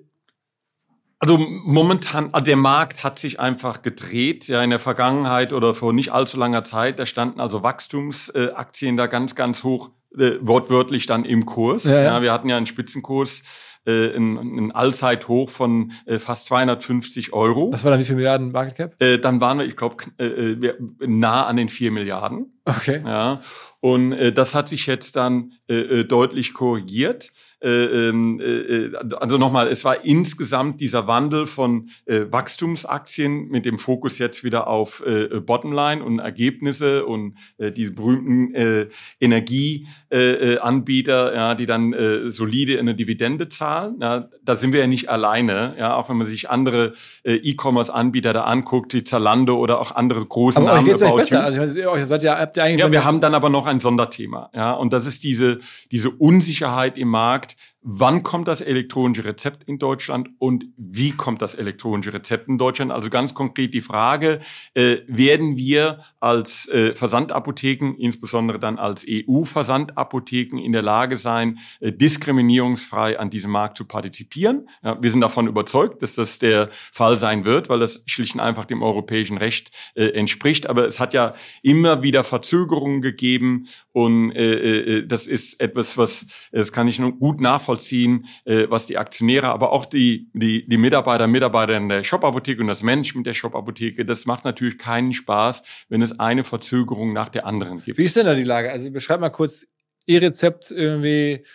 also momentan, also der Markt hat sich einfach gedreht. Ja, in der Vergangenheit oder vor nicht allzu langer Zeit, da standen also Wachstumsaktien da ganz, ganz hoch, äh, wortwörtlich dann im Kurs. Ja, ja. Ja, wir hatten ja einen Spitzenkurs, äh, einen, einen Allzeithoch von äh, fast 250 Euro. Was war dann wie viel Milliarden Market Cap? Äh, dann waren wir, ich glaube, äh, äh, nah an den 4 Milliarden. Okay. Ja, und äh, das hat sich jetzt dann äh, äh, deutlich korrigiert. Äh, ähm, äh, also nochmal, es war insgesamt dieser Wandel von äh, Wachstumsaktien mit dem Fokus jetzt wieder auf äh, Bottomline und Ergebnisse und äh, die berühmten äh, Energieanbieter, äh, ja, die dann äh, solide eine Dividende zahlen. Ja, da sind wir ja nicht alleine. Ja, auch wenn man sich andere äh, E-Commerce-Anbieter da anguckt, die Zalando oder auch andere große Aber euch Namen. geht's eigentlich About besser. Also ich meine, ihr- euch seid ja, habt ihr eigentlich Ja, wir haben dann aber noch ein Sonderthema. Ja, und das ist diese, diese Unsicherheit im Markt. Wann kommt das elektronische Rezept in Deutschland und wie kommt das elektronische Rezept in Deutschland? Also ganz konkret die Frage, äh, werden wir als äh, Versandapotheken, insbesondere dann als EU-Versandapotheken in der Lage sein, äh, diskriminierungsfrei an diesem Markt zu partizipieren? Ja, wir sind davon überzeugt, dass das der Fall sein wird, weil das schlicht und einfach dem europäischen Recht äh, entspricht. Aber es hat ja immer wieder Verzögerungen gegeben und äh, äh, das ist etwas, was, das kann ich nur gut nachvollziehen, äh, was die Aktionäre, aber auch die, die, die Mitarbeiter, Mitarbeiter in der Shop-Apotheke und das Management der Shop-Apotheke, das macht natürlich keinen Spaß, wenn es eine Verzögerung nach der anderen gibt. Wie ist denn da die Lage? Also beschreib mal kurz Ihr Rezept irgendwie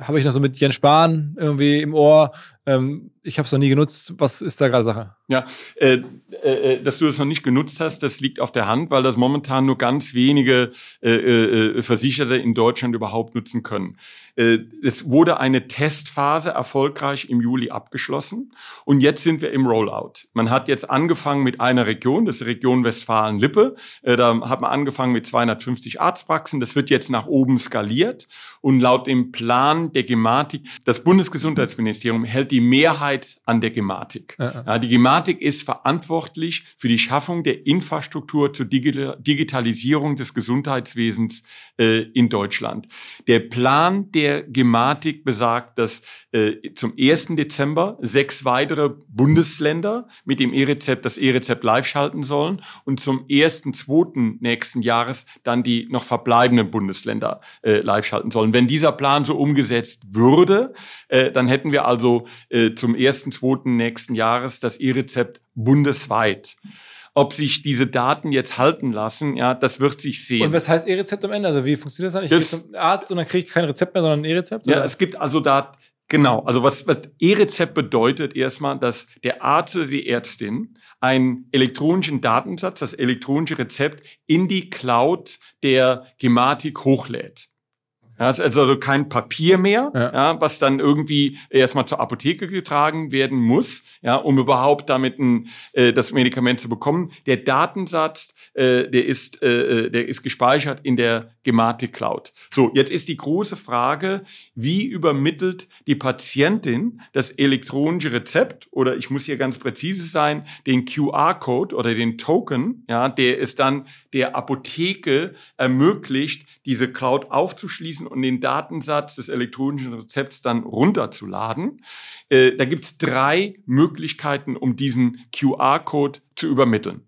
habe ich noch so mit Jens Spahn irgendwie im Ohr. Ähm, ich habe es noch nie genutzt. Was ist da gerade Sache? Ja, äh, äh, dass du es noch nicht genutzt hast, das liegt auf der Hand, weil das momentan nur ganz wenige äh, äh, Versicherte in Deutschland überhaupt nutzen können. Äh, es wurde eine Testphase erfolgreich im Juli abgeschlossen und jetzt sind wir im Rollout. Man hat jetzt angefangen mit einer Region, das ist die Region Westfalen-Lippe. Äh, da hat man angefangen mit 250 Arztpraxen. Das wird jetzt nach oben skaliert und laut dem Plan der Gematik, das Bundesgesundheitsministerium hält die Mehrheit an der Gematik. Ja, die Gematik ist verantwortlich für die Schaffung der Infrastruktur zur Digitalisierung des Gesundheitswesens äh, in Deutschland. Der Plan der Gematik besagt, dass äh, zum 1. Dezember sechs weitere Bundesländer mit dem E-Rezept das E-Rezept live schalten sollen und zum 1.2. nächsten Jahres dann die noch verbleibenden Bundesländer äh, live schalten sollen. Wenn dieser Plan so umgesetzt würde, äh, dann hätten wir also äh, zum 1.2. nächsten Jahres das E-Rezept bundesweit. Ob sich diese Daten jetzt halten lassen, ja, das wird sich sehen. Und was heißt E-Rezept am Ende? Also wie funktioniert das dann? Ich das, gehe zum Arzt und dann kriege ich kein Rezept mehr, sondern ein E-Rezept? Ja, es gibt also da, genau, also was, was E-Rezept bedeutet erstmal, dass der Arzt oder die Ärztin einen elektronischen Datensatz, das elektronische Rezept in die Cloud der Gematik hochlädt. Ja, es ist also kein Papier mehr, ja. ja. was dann irgendwie erstmal zur Apotheke getragen werden muss, ja, um überhaupt damit ein, äh, das Medikament zu bekommen. Der Datensatz, äh, der ist, äh, äh der ist gespeichert in der Gematik Cloud. So, jetzt ist die große Frage, wie übermittelt die Patientin das elektronische Rezept oder ich muss hier ganz präzise sein, den QR-Code oder den Token, ja, der ist dann der Apotheke ermöglicht, diese Cloud aufzuschließen und den Datensatz des elektronischen Rezepts dann runterzuladen. Äh, da gibt es drei Möglichkeiten, um diesen QR-Code zu übermitteln.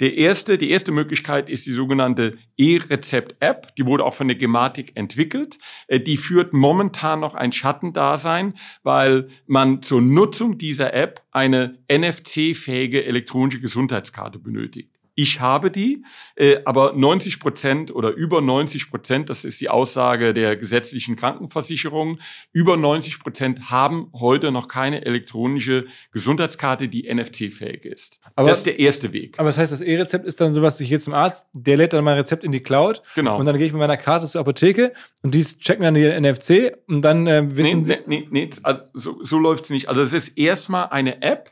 Der erste, die erste Möglichkeit ist die sogenannte E-Rezept-App. Die wurde auch von der Gematik entwickelt. Äh, die führt momentan noch ein Schattendasein, weil man zur Nutzung dieser App eine NFC-fähige elektronische Gesundheitskarte benötigt. Ich habe die, äh, aber 90 Prozent oder über 90 Prozent, das ist die Aussage der gesetzlichen Krankenversicherung, über 90 Prozent haben heute noch keine elektronische Gesundheitskarte, die NFC-fähig ist. Aber, das ist der erste Weg. Aber das heißt, das E-Rezept ist dann sowas, ich gehe zum Arzt, der lädt dann mein Rezept in die Cloud. Genau. Und dann gehe ich mit meiner Karte zur Apotheke und die checken dann die NFC und dann äh, wissen nee, nee, nee, nee also so, so läuft es nicht. Also es ist erstmal eine App,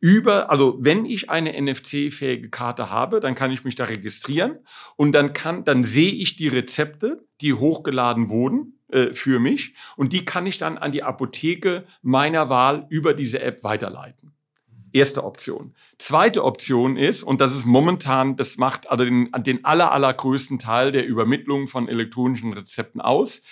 über, also wenn ich eine NFC-fähige Karte habe, dann kann ich mich da registrieren und dann kann, dann sehe ich die Rezepte, die hochgeladen wurden äh, für mich und die kann ich dann an die Apotheke meiner Wahl über diese App weiterleiten. Erste Option. Zweite Option ist, und das ist momentan, das macht also den, den aller, allergrößten Teil der Übermittlung von elektronischen Rezepten aus.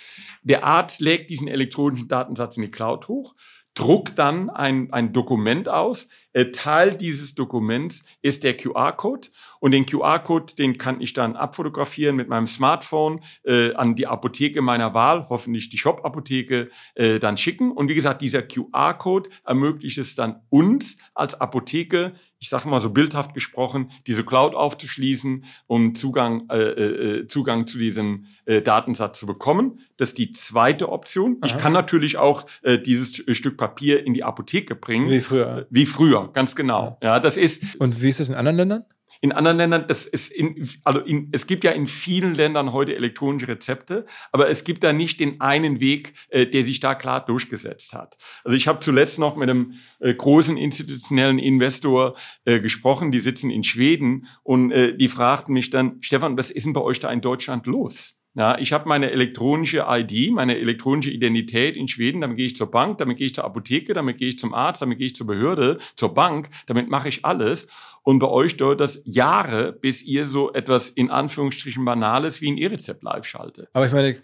Der Arzt legt diesen elektronischen Datensatz in die Cloud hoch, druckt dann ein, ein Dokument aus. Äh, Teil dieses Dokuments ist der QR-Code und den QR-Code, den kann ich dann abfotografieren mit meinem Smartphone äh, an die Apotheke meiner Wahl, hoffentlich die Shop-Apotheke, äh, dann schicken. Und wie gesagt, dieser QR-Code ermöglicht es dann uns als Apotheke ich sage mal so bildhaft gesprochen, diese Cloud aufzuschließen, um Zugang, äh, äh, Zugang zu diesem äh, Datensatz zu bekommen. Das ist die zweite Option. Aha. Ich kann natürlich auch äh, dieses Stück Papier in die Apotheke bringen. Wie früher. Wie früher, ganz genau. Ja, das ist. Und wie ist das in anderen Ländern? In anderen Ländern, das ist in, also in, es gibt ja in vielen Ländern heute elektronische Rezepte, aber es gibt da nicht den einen Weg, äh, der sich da klar durchgesetzt hat. Also ich habe zuletzt noch mit einem äh, großen institutionellen Investor äh, gesprochen, die sitzen in Schweden und äh, die fragten mich dann, Stefan, was ist denn bei euch da in Deutschland los? Ja, ich habe meine elektronische ID, meine elektronische Identität in Schweden, damit gehe ich zur Bank, damit gehe ich zur Apotheke, damit gehe ich zum Arzt, damit gehe ich zur Behörde, zur Bank, damit mache ich alles. Und bei euch dauert das Jahre, bis ihr so etwas in Anführungsstrichen Banales wie ein E-Rezept live schaltet. Aber ich meine,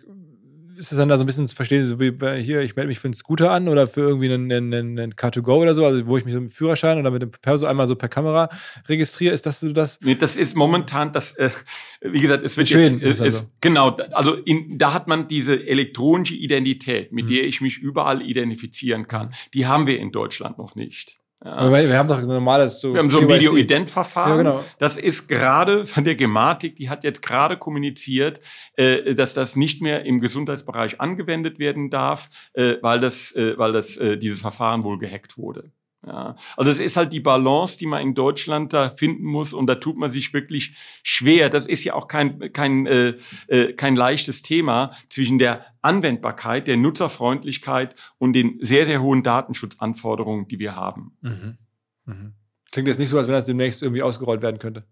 ist es dann da so ein bisschen zu verstehen, so wie bei hier, ich melde mich für einen Scooter an oder für irgendwie einen, einen, einen Car2Go oder so, also wo ich mich so mit dem Führerschein oder mit dem Perso einmal so per Kamera registriere, ist das so das? Nee, das ist momentan das, äh, wie gesagt, es wird In Schweden jetzt, ist äh, das es, so. genau, also in, da hat man diese elektronische Identität, mit Mhm. der ich mich überall identifizieren kann. Die haben wir in Deutschland noch nicht. Ja. Wir haben doch ein normales so. Wir haben so ein. Video-Ident-Verfahren. Ja, genau. Das ist gerade von der Gematik, die hat jetzt gerade kommuniziert, äh, dass das nicht mehr im Gesundheitsbereich angewendet werden darf, äh, weil das, äh, weil das, äh, dieses Verfahren wohl gehackt wurde. Ja, also es ist halt die Balance, die man in Deutschland da finden muss und da tut man sich wirklich schwer. Das ist ja auch kein, kein, äh, äh, kein leichtes Thema zwischen der Anwendbarkeit, der Nutzerfreundlichkeit und den sehr, sehr hohen Datenschutzanforderungen, die wir haben. Mhm. Mhm. Klingt jetzt nicht so, als wenn das demnächst irgendwie ausgerollt werden könnte.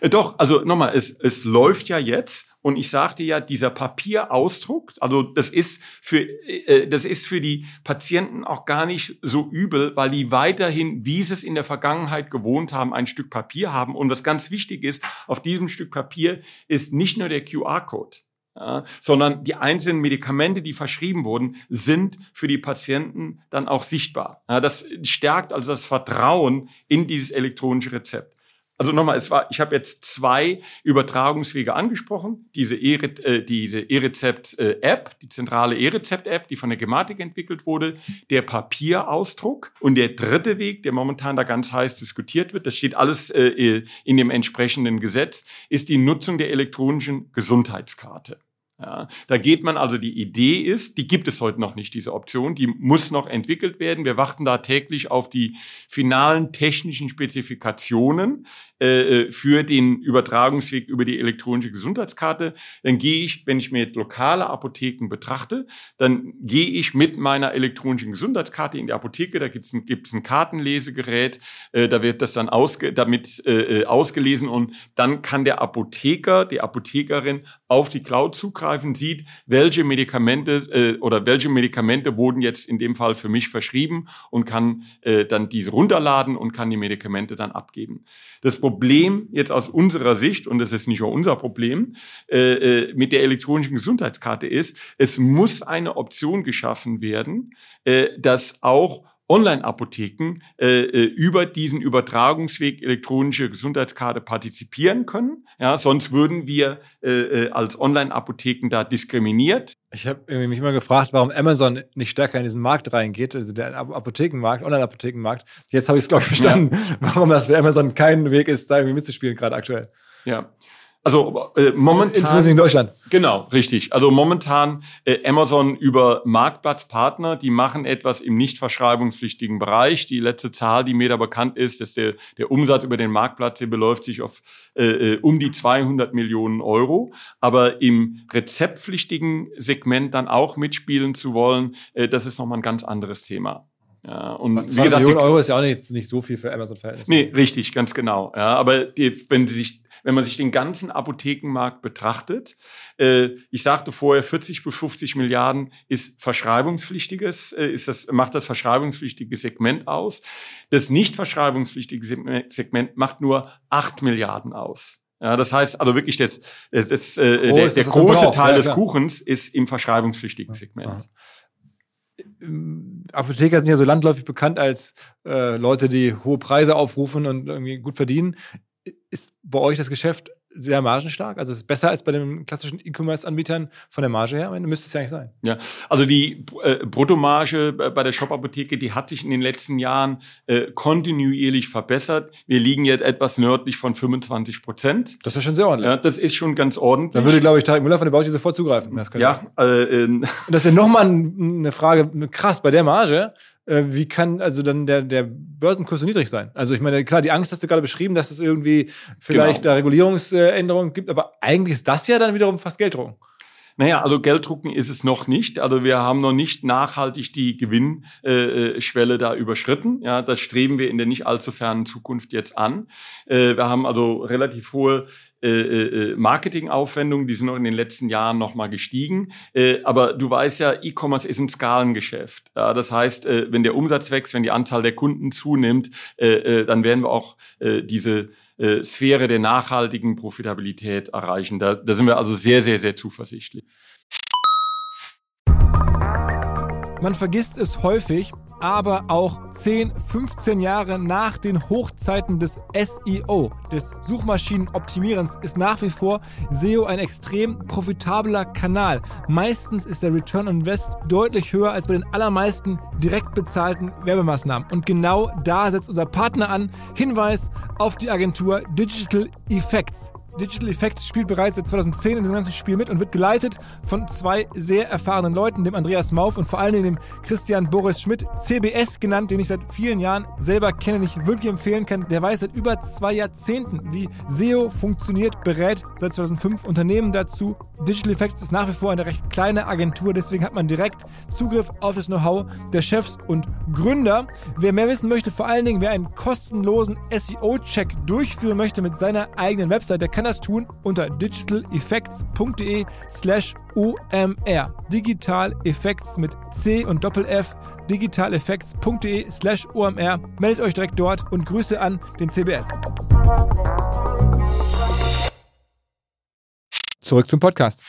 Äh, Doch, also nochmal, es, es läuft ja jetzt und ich sagte ja, dieser Papierausdruck, also das ist für äh, das ist für die Patienten auch gar nicht so übel, weil die weiterhin, wie sie es in der Vergangenheit gewohnt haben, ein Stück Papier haben. Und was ganz wichtig ist, auf diesem Stück Papier ist nicht nur der QR-Code. Ja, sondern die einzelnen Medikamente, die verschrieben wurden, sind für die Patienten dann auch sichtbar. Ja, das stärkt also das Vertrauen in dieses elektronische Rezept. Also nochmal, es war, ich habe jetzt zwei Übertragungswege angesprochen. Diese E-Re- äh, diese E-Rezept-App, die zentrale E-Rezept-App, die von der Gematik entwickelt wurde, der Papierausdruck und der dritte Weg, der momentan da ganz heiß diskutiert wird, das steht alles äh, in dem entsprechenden Gesetz, ist die Nutzung der elektronischen Gesundheitskarte. Ja, da geht man also, die Idee ist, die gibt es heute noch nicht, diese Option, die muss noch entwickelt werden. Wir warten da täglich auf die finalen technischen Spezifikationen äh, für den Übertragungsweg über die elektronische Gesundheitskarte. Dann gehe ich, wenn ich mir jetzt lokale Apotheken betrachte, dann gehe ich mit meiner elektronischen Gesundheitskarte in die Apotheke, da gibt es ein, gibt's ein Kartenlesegerät, äh, da wird das dann ausge, damit äh, äh, ausgelesen und dann kann der Apotheker, die Apothekerin auf die Cloud zugreifen, sieht, welche Medikamente äh, oder welche Medikamente wurden jetzt in dem Fall für mich verschrieben und kann äh, dann diese runterladen und kann die Medikamente dann abgeben. Das Problem jetzt aus unserer Sicht, und das ist nicht nur unser Problem, äh, äh, mit der elektronischen Gesundheitskarte ist, es muss eine Option geschaffen werden, äh, dass auch Online-Apotheken äh, äh, über diesen Übertragungsweg elektronische Gesundheitskarte partizipieren können. Ja, sonst würden wir äh, äh, als Online-Apotheken da diskriminiert. Ich habe irgendwie mich immer gefragt, warum Amazon nicht stärker in diesen Markt reingeht, also der Ap- Apothekenmarkt, Online-Apothekenmarkt. Jetzt habe ich es, glaube ich, verstanden, (laughs) warum das für Amazon kein Weg ist, da irgendwie mitzuspielen, gerade aktuell. Ja. Also äh, momentan. Zumindest in Deutschland. Genau, richtig. Also momentan äh, Amazon über Marktplatzpartner, die machen etwas im nicht verschreibungspflichtigen Bereich. Die letzte Zahl, die mir da bekannt ist, dass der, der Umsatz über den Marktplatz, der beläuft sich auf äh, äh, um die 200 Millionen Euro. Aber im rezeptpflichtigen Segment dann auch mitspielen zu wollen, äh, das ist nochmal ein ganz anderes Thema. Ja, und wie 2 gesagt, Millionen Euro ist ja auch nicht, nicht so viel für Amazon-Verhältnisse. Nee, richtig, ganz genau. Ja, aber die, wenn Sie sich, wenn man sich den ganzen Apothekenmarkt betrachtet, äh, ich sagte vorher, 40 bis 50 Milliarden ist verschreibungspflichtiges, äh, ist das, macht das verschreibungspflichtige Segment aus. Das nicht verschreibungspflichtige Segment- macht nur 8 Milliarden aus. Ja, das heißt also wirklich, das, das, das, äh, der, Groß, der ein große Teil ja, des. Kuchens ist im verschreibungspflichtigen Segment. Aha. Ähm, Apotheker sind ja so landläufig bekannt als äh, Leute, die hohe Preise aufrufen und irgendwie gut verdienen. Ist bei euch das Geschäft sehr margenstark? Also ist es besser als bei den klassischen E-Commerce-Anbietern von der Marge her? Müsste es ja nicht sein. Ja, also die äh, Bruttomarge bei bei der Shop-Apotheke, die hat sich in den letzten Jahren äh, kontinuierlich verbessert. Wir liegen jetzt etwas nördlich von 25 Prozent. Das ist schon sehr ordentlich. Ja, das ist schon ganz ordentlich. Da würde, glaube ich, Tarek Müller von der Bauchi sofort zugreifen. Das ja, äh, ähm, (laughs) Und das ist ja nochmal eine Frage, krass, bei der Marge, äh, wie kann also dann der, der Börsenkurs so niedrig sein? Also ich meine, klar, die Angst hast du gerade beschrieben, dass es irgendwie vielleicht Genau. da Regulierungsänderungen gibt, aber eigentlich ist das ja dann wiederum fast Gelddrucken. Naja, also Gelddrucken ist es noch nicht. Also wir haben noch nicht nachhaltig die Gewinnschwelle äh, Schwelle da überschritten. Ja, das streben wir in der nicht allzu fernen Zukunft jetzt an. Äh, wir haben also relativ hohe äh, äh, Marketingaufwendungen, die sind noch in den letzten Jahren nochmal gestiegen. Äh, aber du weißt ja, E-Commerce ist ein Skalengeschäft. Das heißt, äh, wenn der Umsatz wächst, wenn die Anzahl der Kunden zunimmt, äh, äh, dann werden wir auch äh, diese äh, Sphäre der nachhaltigen Profitabilität erreichen. Da, da sind wir also sehr, sehr, sehr zuversichtlich. Man vergisst es häufig, aber auch 10, 15 Jahre nach den Hochzeiten des SEO, des Suchmaschinenoptimierens, ist nach wie vor SEO ein extrem profitabler Kanal. Meistens ist der Return on Invest deutlich höher als bei den allermeisten direkt bezahlten Werbemaßnahmen. Und genau da setzt unser Partner an. Hinweis auf die Agentur Digital Effects. Digital Effects spielt bereits seit 2010 in dem ganzen Spiel mit und wird geleitet von zwei sehr erfahrenen Leuten, dem Andreas Mauf und vor allen Dingen dem Christian Boris Schmidt, CBS genannt, den ich seit vielen Jahren selber kenne, nicht wirklich empfehlen kann. Der weiß seit über zwei Jahrzehnten, wie SEO funktioniert, berät seit 2005 Unternehmen dazu. Digital Effects ist nach wie vor eine recht kleine Agentur, deswegen hat man direkt Zugriff auf das Know-how der Chefs und Gründer. Wer mehr wissen möchte, vor allen Dingen, wer einen kostenlosen SEO-Check durchführen möchte mit seiner eigenen Website, der kann das tun unter digitaleffects.de slash OMR. Digital Effects mit C und Doppel F digitaleffects.de slash OMR. Meldet euch direkt dort und Grüße an den CBS. Zurück zum Podcast.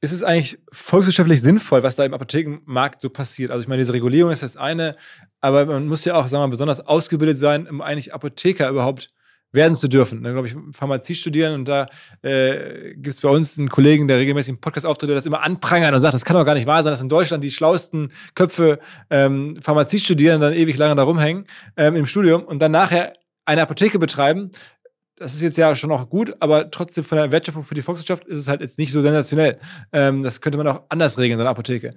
Ist es eigentlich volkswirtschaftlich sinnvoll, was da im Apothekenmarkt so passiert? Also ich meine, diese Regulierung ist das eine, aber man muss ja auch, sagen wir mal, besonders ausgebildet sein, um eigentlich Apotheker überhaupt werden zu dürfen. Dann glaube ich, Pharmazie studieren und da äh, gibt es bei uns einen Kollegen, der regelmäßig im Podcast auftritt, der das immer anprangert und sagt, das kann doch gar nicht wahr sein, dass in Deutschland die schlauesten Köpfe ähm, Pharmazie studieren und dann ewig lange da rumhängen ähm, im Studium und dann nachher eine Apotheke betreiben. Das ist jetzt ja schon noch gut, aber trotzdem von der Wertschöpfung für die Volkswirtschaft ist es halt jetzt nicht so sensationell. Ähm, das könnte man auch anders regeln, so eine Apotheke.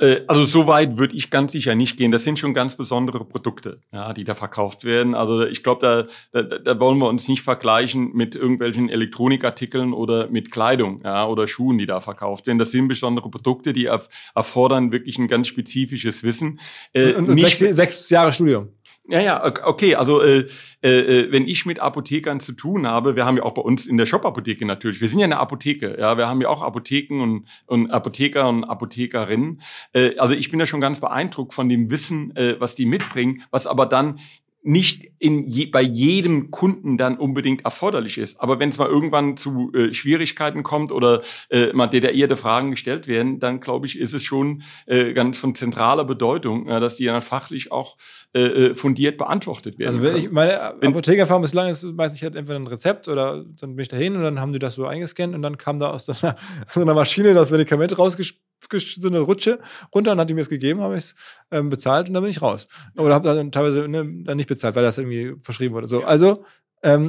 Äh, also so weit würde ich ganz sicher nicht gehen. Das sind schon ganz besondere Produkte, ja, die da verkauft werden. Also ich glaube, da, da, da wollen wir uns nicht vergleichen mit irgendwelchen Elektronikartikeln oder mit Kleidung ja, oder Schuhen, die da verkauft werden. Das sind besondere Produkte, die erfordern wirklich ein ganz spezifisches Wissen. Äh, und, und sechs, sechs Jahre Studium. Ja, ja, okay. Also äh, äh, äh, wenn ich mit Apothekern zu tun habe, wir haben ja auch bei uns in der Shop-Apotheke natürlich, wir sind ja eine Apotheke, ja, wir haben ja auch Apotheken und, und Apotheker und Apothekerinnen. Äh, also ich bin ja schon ganz beeindruckt von dem Wissen, äh, was die mitbringen, was aber dann nicht in je, bei jedem Kunden dann unbedingt erforderlich ist. Aber wenn es mal irgendwann zu äh, Schwierigkeiten kommt oder äh, mal detaillierte Fragen gestellt werden, dann glaube ich, ist es schon äh, ganz von zentraler Bedeutung, äh, dass die dann fachlich auch äh, äh fundiert beantwortet werden. Also wenn können. ich meine Apothekerfahrung bislang ist meistens halt entweder ein Rezept oder dann bin ich dahin und dann haben die das so eingescannt und dann kam da aus so einer, (laughs) so einer Maschine das Medikament rausgespielt so eine Rutsche runter und hat die mir es gegeben, habe ich es ähm, bezahlt und dann bin ich raus. Oder habe dann teilweise ne, dann nicht bezahlt, weil das irgendwie verschrieben wurde. So, also ähm,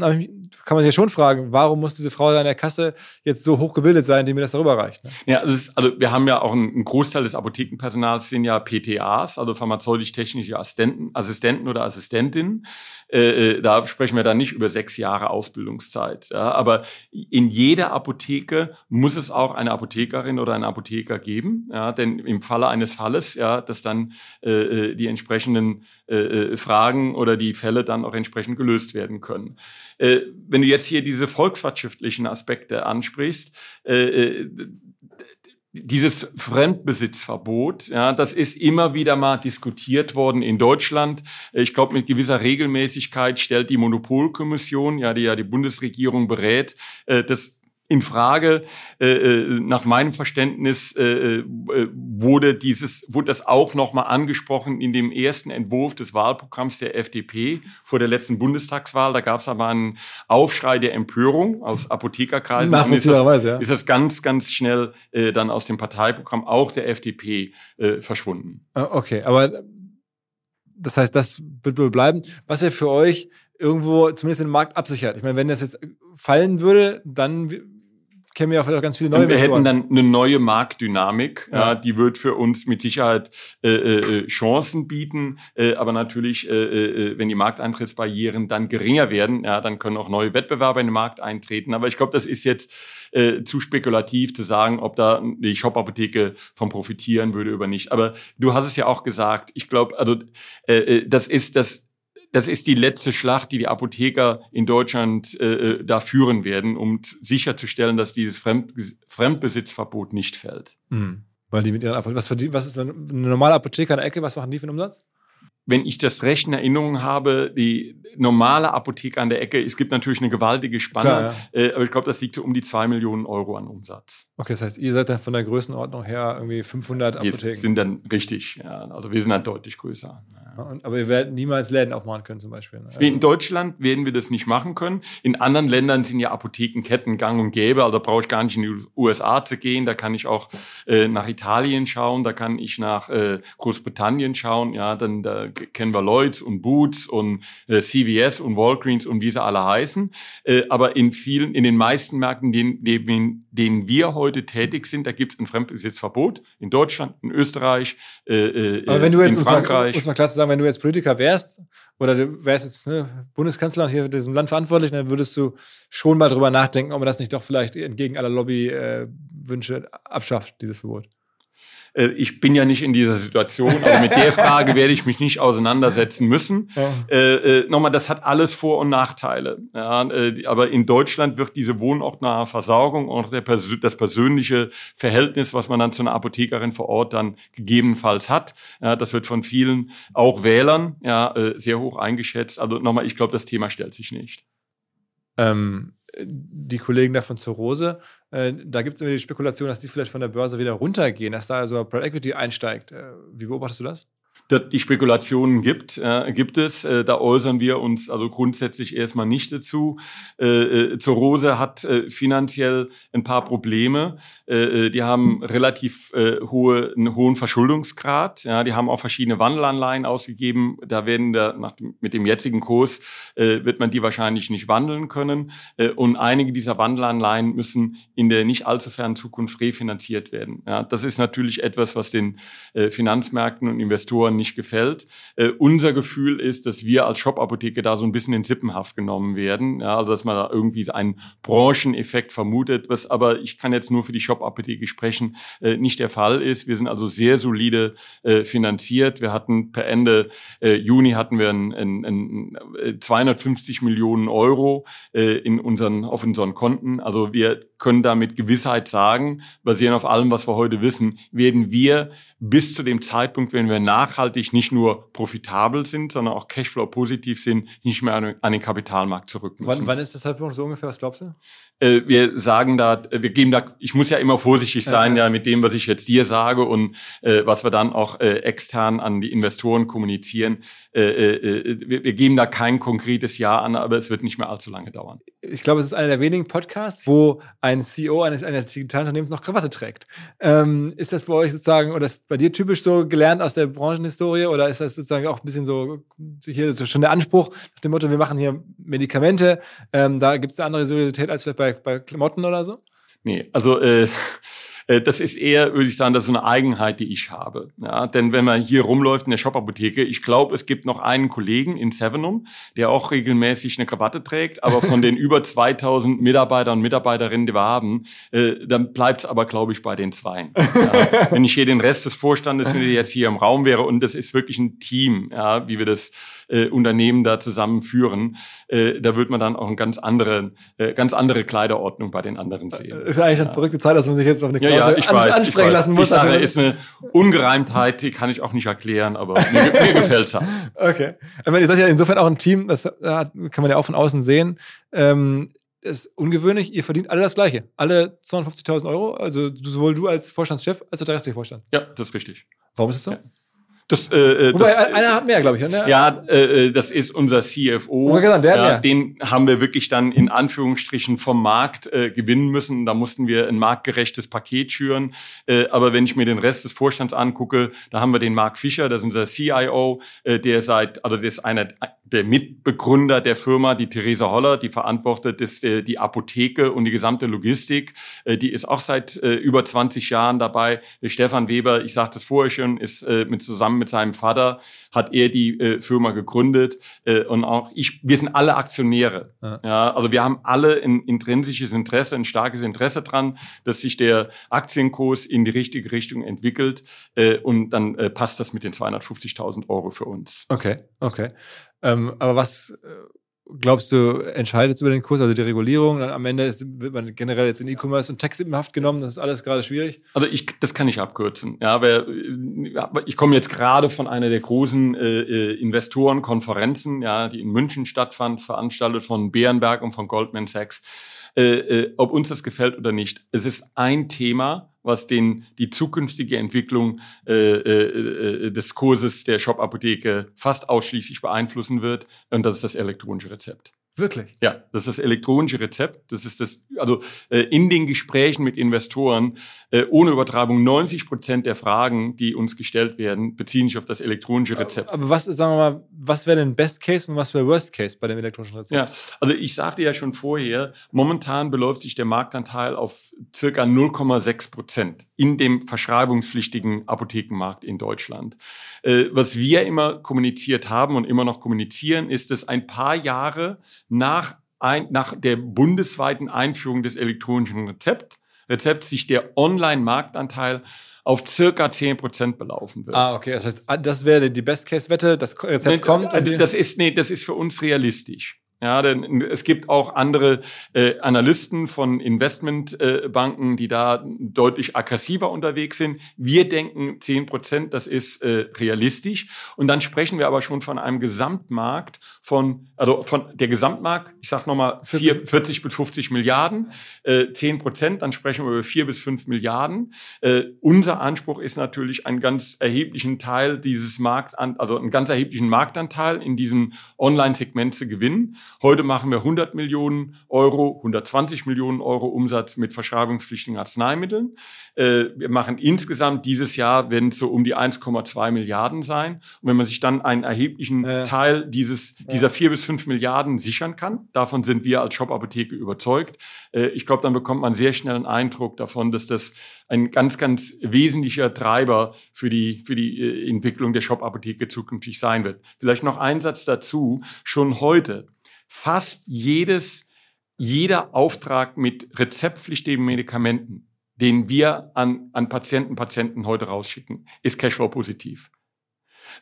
kann man sich ja schon fragen, warum muss diese Frau da in der Kasse jetzt so hochgebildet sein, die mir das darüber reicht? Ne? Ja, ist, also wir haben ja auch einen, einen, Großteil des Apothekenpersonals sind ja PTAs, also pharmazeutisch-technische Assistenten, Assistenten oder Assistentinnen. Äh, äh, da sprechen wir dann nicht über sechs Jahre Ausbildungszeit. Ja, aber in jeder Apotheke muss es auch eine Apothekerin oder einen Apotheker geben, ja, denn im Falle eines Falles, ja, dass dann äh, äh die entsprechenden äh, äh, Fragen oder die Fälle dann auch entsprechend gelöst werden können. Äh, wenn du jetzt hier diese volkswirtschaftlichen Aspekte ansprichst, äh, dieses Fremdbesitzverbot, ja, das ist immer wieder mal diskutiert worden in Deutschland. Ich glaube, mit gewisser Regelmäßigkeit stellt die Monopolkommission, ja, die ja die Bundesregierung berät, äh, das in Frage. Äh, äh, nach meinem Verständnis äh, äh, wurde dieses, wurde das auch nochmal angesprochen in dem ersten Entwurf des Wahlprogramms der FDP vor der letzten Bundestagswahl. Da gab es aber einen Aufschrei der Empörung aus Apothekerkreisen. Nachvollziehbarweise, ja. Ist das ganz, ganz schnell äh, dann aus dem Parteiprogramm auch der FDP äh, verschwunden. Ah, okay, aber das heißt, das wird wohl bleiben. Was ja für euch irgendwo zumindest den Markt absichert. Ich meine, wenn das jetzt fallen würde, dann kennen wir auch ganz viele neue Wir hätten dann eine neue Marktdynamik, ja. ja die wird für uns mit Sicherheit äh, äh, Chancen bieten, äh, aber natürlich, äh, äh, wenn die Markteintrittsbarrieren dann geringer werden, ja, dann können auch neue Wettbewerber in den Markt eintreten. Aber ich glaube, das ist jetzt äh, zu spekulativ zu sagen, ob da die Shop-Apotheke von profitieren würde oder nicht. Aber du hast es ja auch gesagt, ich glaube, also äh, äh das ist das das ist die letzte Schlacht, die die Apotheker in Deutschland äh, da führen werden, um sicherzustellen, dass dieses Fremd Fremdbesitzverbot nicht fällt. Mhm. Weil die mit ihren Apotheken, was, was ist eine normale Apotheker in der Ecke, was machen die für einen Umsatz? Wenn ich das recht in Erinnerung habe, die normale Apotheke an der Ecke, es gibt natürlich eine gewaltige Spanne, Klar, ja. äh, aber ich glaube, das liegt so um die zwei Millionen Euro an Umsatz. Okay, das heißt, ihr seid dann von der Größenordnung her irgendwie 500 Apotheken? Wir sind dann richtig, ja, also wir sind dann deutlich größer. Ja. Und, aber ihr werdet niemals Läden aufmachen können zum Beispiel? Also in Deutschland werden wir das nicht machen können. In anderen Ländern sind ja Apothekenketten gang und gäbe, also brauche ich gar nicht in die USA zu gehen, da kann ich auch äh, nach Italien schauen, da kann ich nach äh, Großbritannien schauen, ja, dann da kennen wir Lloyds und Boots und äh, CVS und Walgreens und wie sie alle heißen. Äh, aber in vielen, in den meisten Märkten, denen, denen, denen wir heute tätig sind, da gibt es ein Fremdbesitzverbot. In Deutschland, in Österreich, äh, äh aber wenn du jetzt, in Frankreich. Muss man klar zu sagen, wenn du jetzt Politiker wärst oder du wärst jetzt ne, Bundeskanzler und hier für diesem Land verantwortlich, dann würdest du schon mal drüber nachdenken, ob man das nicht doch vielleicht entgegen aller Lobbywünsche äh, abschafft, dieses Verbot. Äh, ich bin ja nicht in dieser Situation, aber mit der (laughs) Frage werde ich mich nicht auseinandersetzen müssen. Ja. Äh, äh, nochmal, das hat alles Vor- und Nachteile. Ja, äh, aber in Deutschland wird diese wohnortnahe Versorgung und der, das persönliche Verhältnis, was man dann zu einer Apothekerin vor Ort dann gegebenenfalls hat, ja, das wird von vielen auch Wählern ja, äh, sehr hoch eingeschätzt. Also nochmal, ich glaube, das Thema stellt sich nicht. Ähm, die Kollegen da von Zurose, äh, da gibt es immer die Spekulation, dass die vielleicht von der Börse wieder runtergehen, dass da also Private Equity einsteigt. Äh, wie beobachtest du das? Die Spekulationen gibt, äh, gibt es. Äh, da äußern wir uns also grundsätzlich erstmal nicht dazu. Äh, äh, zur Rose hat äh, finanziell ein paar Probleme. Äh, die haben relativ hohe, einen hohen Verschuldungsgrad. Ja, die haben auch verschiedene Wandelanleihen ausgegeben. Da werden da nach, mit dem jetzigen Kurs wird man die wahrscheinlich nicht wandeln können. Und einige dieser Wandelanleihen müssen in der nicht allzu fernen Zukunft refinanziert werden. Ja, das ist natürlich etwas, was den Finanzmärkten und Investoren nicht gefällt. Äh, unser Gefühl ist, dass wir als Shop-Apotheke da so ein bisschen in Sippenhaft genommen werden. Ja, also dass man da irgendwie einen Brancheneffekt vermutet, was aber, ich kann jetzt nur für die Shop-Apotheke sprechen, äh, nicht der Fall ist. Wir sind also sehr solide äh, finanziert. Wir hatten per Ende äh, Juni hatten wir ein, ein, ein 250 Millionen Euro äh, in unseren, auf unseren Konten. Also wir können da mit Gewissheit sagen, basierend auf allem, was wir heute wissen, werden wir bis zu dem Zeitpunkt, wenn wir nachhaltig nicht nur profitabel sind, sondern auch Cashflow positiv sind, nicht mehr an, den Kapitalmarkt zurück müssen. Wann, wann ist der Zeitpunkt so ungefähr? Was glaubst du? Äh, wir sagen da, wir geben da, ich muss ja immer vorsichtig sein, ja, ja mit dem, was ich jetzt dir sage und äh, was wir dann auch äh, extern an die Investoren kommunizieren. Äh, äh, äh, wir, wir geben da kein konkretes Ja an, aber es wird nicht mehr allzu lange dauern. Ich glaube, es ist einer der wenigen Podcasts, wo ein CEO eines, eines digitalen Unternehmens noch Krawatte trägt. Ähm, ist das bei euch sozusagen, oder ist bei dir typisch so gelernt aus der Branchenhistorie, oder ist das sozusagen auch ein bisschen so, hier so schon der Anspruch nach dem Motto, wir machen hier Medikamente, ähm, da gibt es eine andere Seriosität als vielleicht bei, bei Klamotten oder so? Nee, also äh, das ist eher, würde ich sagen, das ist eine Eigenheit, die ich habe. Ja, denn wenn man hier rumläuft in der Shop-Apotheke, ich glaube, es gibt noch einen Kollegen in Sevenum, der auch regelmäßig eine Krawatte trägt, aber von den (laughs) über 2000 Mitarbeitern und Mitarbeiterinnen, die wir haben, äh, dann bleibt es aber, glaube ich, bei den Zweien. Ja, wenn ich hier den Rest des Vorstandes, wenn jetzt hier im Raum wäre und das ist wirklich ein Team, ja, wie wir das äh, Unternehmen da zusammenführen, äh, da wird man dann auch eine ganz andere, äh, ganz andere Kleiderordnung bei den anderen sehen. Ist eigentlich eine verrückte Zeit, dass man sich jetzt auf eine Karte ja, ja, ich weiß, ansprechen ich lassen muss. Ich sage, ist eine Ungereimtheit, die kann ich auch nicht erklären, aber mir, mir (laughs) gefällt's halt. Okay. Ich meine, ihr seid ja insofern auch ein Team, das kann man ja auch von außen sehen. Ähm, ist ungewöhnlich, ihr verdient alle das Gleiche. Alle 250.000 Euro, also sowohl du als Vorstandschef als auch der restliche Vorstand. Ja, das ist richtig. Warum ist es so? Ja. Das, äh, äh Wobei, das, einer hat mehr, glaube ich. Ne? Ja, äh, äh, das ist unser CFO. Gesagt, der ja, den haben wir wirklich dann in Anführungsstrichen vom Markt äh, gewinnen müssen. Da mussten wir ein marktgerechtes Paket schüren. Äh, aber wenn ich mir den Rest des Vorstands angucke, da haben wir den Mark Fischer, das ist unser CIO, äh, der seit, also der ist einer der Mitbegründer der Firma, die Theresa Holler, die verantwortet ist, äh, die Apotheke und die gesamte Logistik. Äh, die ist auch seit äh, über 20 Jahren dabei. Der Stefan Weber, ich sagte es vorher schon, ist äh, mit zusammen mit seinem Vater hat er die äh, Firma gegründet äh, und auch ich, wir sind alle Aktionäre. Ja. ja. also wir haben alle ein intrinsisches Interesse, ein starkes Interesse dran, dass sich der Aktienkurs in die richtige Richtung entwickelt äh, und dann äh, passt das mit den 250.000 Euro für uns. Okay, okay. Ähm, aber was äh, glaubst du, entscheidet über den Kurs, also die Regulierung? Dann am Ende ist, wird man generell jetzt in E-Commerce und Text in Haft genommen. Das ist alles gerade schwierig. Also ich, das kann ich abkürzen. Ja, aber ich komme jetzt gerade von einer der großen äh, äh, Investorenkonferenzen, ja, die in München stattfand, veranstaltet von Bärenberg und von Goldman Sachs. Äh, äh, ob uns das gefällt oder nicht. Es ist ein Thema, was den, die zukünftige Entwicklung äh, äh, äh, des Kurses der Shop-Apotheke fast ausschließlich beeinflussen wird. Und das ist das elektronische Rezept. Wirklich? Ja, das ist das elektronische Rezept. Das ist das, also äh, in den Gesprächen mit Investoren, äh, ohne Übertragung, 90 Prozent der Fragen, die uns gestellt werden, beziehen sich auf das elektronische Rezept. Aber was, sagen wir mal, was wäre denn Best Case und was wäre Worst Case bei dem elektronischen Rezept? Ja, also ich sagte ja schon vorher, momentan beläuft sich der Marktanteil auf circa 0,6 Prozent in dem verschreibungspflichtigen Apothekenmarkt in Deutschland. Äh, was wir immer kommuniziert haben und immer noch kommunizieren, ist, dass ein paar Jahre nach, ein, nach der bundesweiten Einführung des elektronischen Rezept, sich der Online-Marktanteil auf circa 10 Prozent belaufen wird. Ah, okay. Das heißt, ah, das wäre die Best-Case-Wette, das Rezept nee, kommt. Das ist, nee, das ist für uns realistisch. Ja, denn es gibt auch andere äh, Analysten von Investmentbanken, äh, die da deutlich aggressiver unterwegs sind. Wir denken zehn Prozent, das ist äh, realistisch. Und dann sprechen wir aber schon von einem Gesamtmarkt von, also von der Gesamtmarkt, ich sage nochmal 40, 40 bis 50 Milliarden, äh, 10 Prozent, dann sprechen wir über vier bis fünf Milliarden. Äh, unser Anspruch ist natürlich einen ganz erheblichen Teil dieses Markt, also einen ganz erheblichen Marktanteil in diesem Online-Segment zu gewinnen. Heute machen wir 100 Millionen Euro, 120 Millionen Euro Umsatz mit verschreibungspflichtigen Arzneimitteln. Äh, wir machen insgesamt dieses Jahr, werden es so um die 1,2 Milliarden sein. Und wenn man sich dann einen erheblichen äh. Teil dieses, dieser vier bis fünf Milliarden sichern kann, davon sind wir als Shop-Apotheke überzeugt. Äh, ich glaube, dann bekommt man sehr schnell einen Eindruck davon, dass das ein ganz, ganz wesentlicher Treiber für die, für die äh, Entwicklung der Shop-Apotheke zukünftig sein wird. Vielleicht noch ein Satz dazu. Schon heute fast jedes, jeder Auftrag mit rezeptpflichtigen Medikamenten, den wir an, an Patienten, Patienten heute rausschicken, ist Cashflow positiv.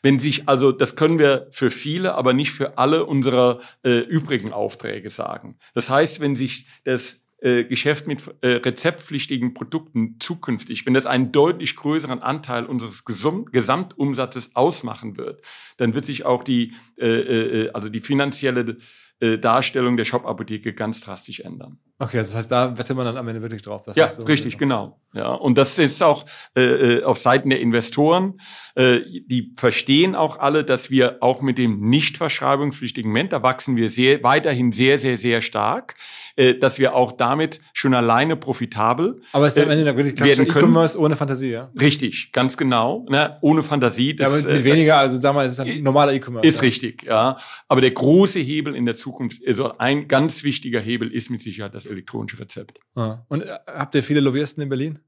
Wenn sich, also das können wir für viele, aber nicht für alle unserer äh, übrigen Aufträge sagen. Das heißt, wenn sich das äh, Geschäft mit äh, rezeptpflichtigen Produkten zukünftig, wenn das einen deutlich größeren Anteil unseres Gesum Gesamtumsatzes ausmachen wird, dann wird sich auch die, äh, äh, also die finanzielle äh, Darstellung der Shop-Apotheke ganz drastisch ändern. Okay, das heißt, da wettet man dann am Ende wirklich drauf. ja, so richtig, genau. Ja, und das ist auch äh, äh, auf Seiten der Investoren. Äh, die verstehen auch alle, dass wir auch mit dem nicht verschreibungspflichtigen Ment, da wachsen wir sehr, weiterhin sehr, sehr, sehr stark, äh, dass wir auch damit schon alleine profitabel Aber ist am Ende äh, wirklich werden können. E-Commerce ohne Fantasie, ja? Richtig, ganz genau. Ne? Ohne Fantasie. Das, ja, aber mit äh, weniger, also sag mal, es ist ein normaler E-Commerce. Ist ja. richtig, ja. Aber der große Hebel in der Zukunft, also ein ganz wichtiger Hebel ist mit Sicherheit das elektronische Rezept. Ah. Und äh, habt ihr viele Lobbyisten in Berlin?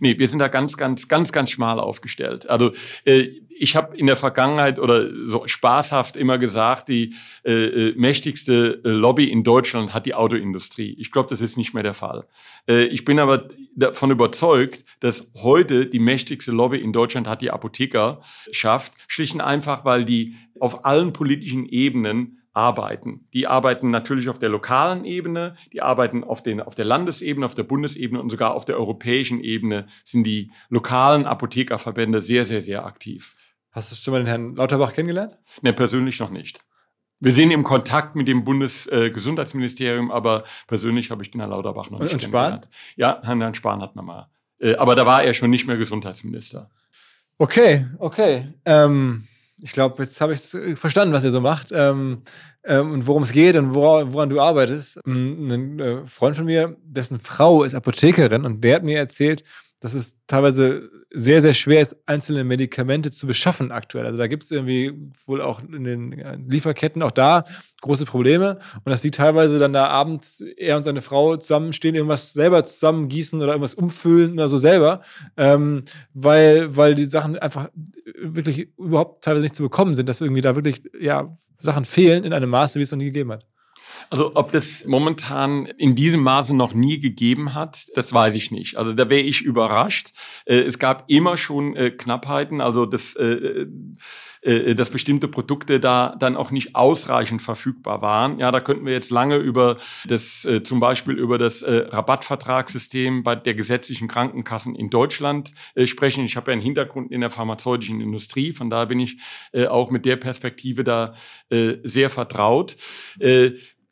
Nee, wir sind da ganz, ganz, ganz, ganz schmal aufgestellt. Also äh, ich habe in der Vergangenheit oder so spaßhaft immer gesagt, die äh, äh mächtigste äh, Lobby in Deutschland hat die Autoindustrie. Ich glaube, das ist nicht mehr der Fall. Äh, ich bin aber davon überzeugt, dass heute die mächtigste Lobby in Deutschland hat die Apotheker schafft, schlicht und einfach, weil die auf allen politischen Ebenen arbeiten. Die arbeiten natürlich auf der lokalen Ebene, die arbeiten auf, den, auf der Landesebene, auf der Bundesebene und sogar auf der europäischen Ebene sind die lokalen Apothekerverbände sehr, sehr, sehr aktiv. Hast du schon mal den Herrn Lauterbach kennengelernt? Ne, persönlich noch nicht. Wir sind im Kontakt mit dem Bundesgesundheitsministerium, aber persönlich habe ich den Herrn Lauterbach noch nicht und kennengelernt. Spahn? Ja, Herrn Spahn hat man mal. Äh, aber da war er schon nicht mehr Gesundheitsminister. Okay, okay. Ähm ich glaube, jetzt habe ich äh, verstanden, was ihr so macht ähm, ähm, und worum es geht und woran, woran du arbeitest. Ein äh, Freund von mir, dessen Frau ist Apothekerin und der hat mir erzählt, dass es teilweise sehr, sehr schwer ist, einzelne Medikamente zu beschaffen aktuell. Also da gibt es irgendwie wohl auch in den Lieferketten auch da große Probleme und dass die teilweise dann da abends er und seine Frau zusammenstehen, irgendwas selber zusammengießen oder irgendwas umfüllen oder so selber, ähm, weil, weil die Sachen einfach wirklich überhaupt teilweise nicht zu bekommen sind, dass irgendwie da wirklich ja, Sachen fehlen in einem Maße, wie es noch nie gegeben hat. Also ob das momentan in diesem Maße noch nie gegeben hat, das weiß ich nicht. Also da wäre ich überrascht. Äh, es gab immer schon äh, Knappheiten, also das, äh, dass bestimmte Produkte da dann auch nicht ausreichend verfügbar waren. Ja, da könnten wir jetzt lange über das, zum Beispiel über das Rabattvertragssystem bei der gesetzlichen Krankenkassen in Deutschland sprechen. Ich habe ja einen Hintergrund in der pharmazeutischen Industrie, von daher bin ich auch mit der Perspektive da sehr vertraut.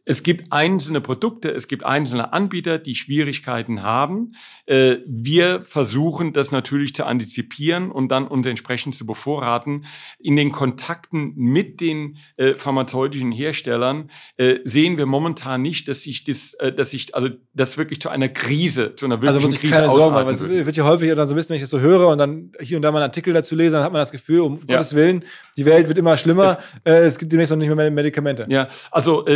Es gibt einzelne Produkte, es gibt einzelne Anbieter, die Schwierigkeiten haben. Äh, wir versuchen das natürlich zu antizipieren und dann uns entsprechend zu bevorraten. In den Kontakten mit den äh, pharmazeutischen Herstellern äh, sehen wir momentan nicht, dass sich das, dass sich also das wirklich zu einer Krise, zu einer wirklichen also muss ich Krise keine Sorgen machen, es wird ja häufig dann so wissen, wenn ich das so höre und dann hier und da mal einen Artikel dazu lese, dann hat man das Gefühl, um ja. Gottes Willen, die Welt wird immer schlimmer. Es, es gibt demnächst noch nicht mehr Medikamente. Ja, also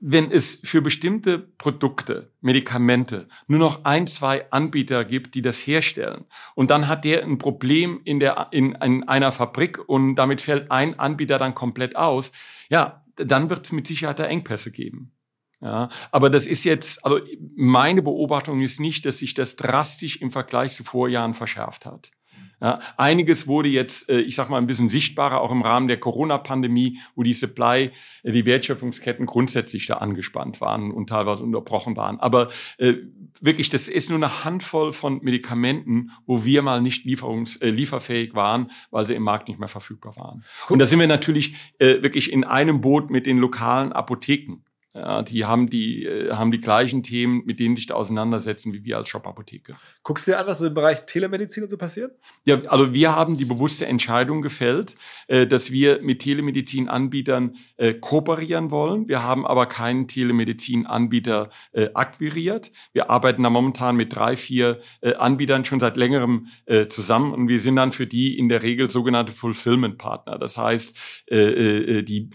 wenn es für bestimmte Produkte, Medikamente nur noch ein, zwei Anbieter gibt, die das herstellen und dann hat der ein Problem in, der, in, in einer Fabrik und damit fällt ein Anbieter dann komplett aus, ja, dann wird es mit Sicherheit da Engpässe geben. Ja, aber das ist jetzt, also meine Beobachtung ist nicht, dass sich das drastisch im Vergleich zu Vorjahren verschärft hat. Ja, einiges wurde jetzt, äh, ich sag mal, ein bisschen sichtbarer, auch im Rahmen der Corona-Pandemie, wo die Supply, äh, die Wertschöpfungsketten grundsätzlich da angespannt waren und teilweise unterbrochen waren. Aber äh, wirklich, das ist nur eine Handvoll von Medikamenten, wo wir mal nicht lieferungs äh, lieferfähig waren, weil sie im Markt nicht mehr verfügbar waren. Und da sind wir natürlich äh, wirklich in einem Boot mit den lokalen Apotheken. Ja, die haben die, äh, haben die gleichen Themen, mit denen sich da auseinandersetzen, wie wir als Shop-Apotheke. Guckst du dir an, was so im Bereich Telemedizin und so passiert? Ja, also wir haben die bewusste Entscheidung gefällt, äh, dass wir mit Telemedizin-Anbietern äh, kooperieren wollen. Wir haben aber keinen Telemedizin-Anbieter akquiriert. Wir arbeiten da momentan mit drei, vier Anbietern schon seit längerem zusammen und wir sind dann für die in der Regel sogenannte Fulfillment-Partner. Das heißt, die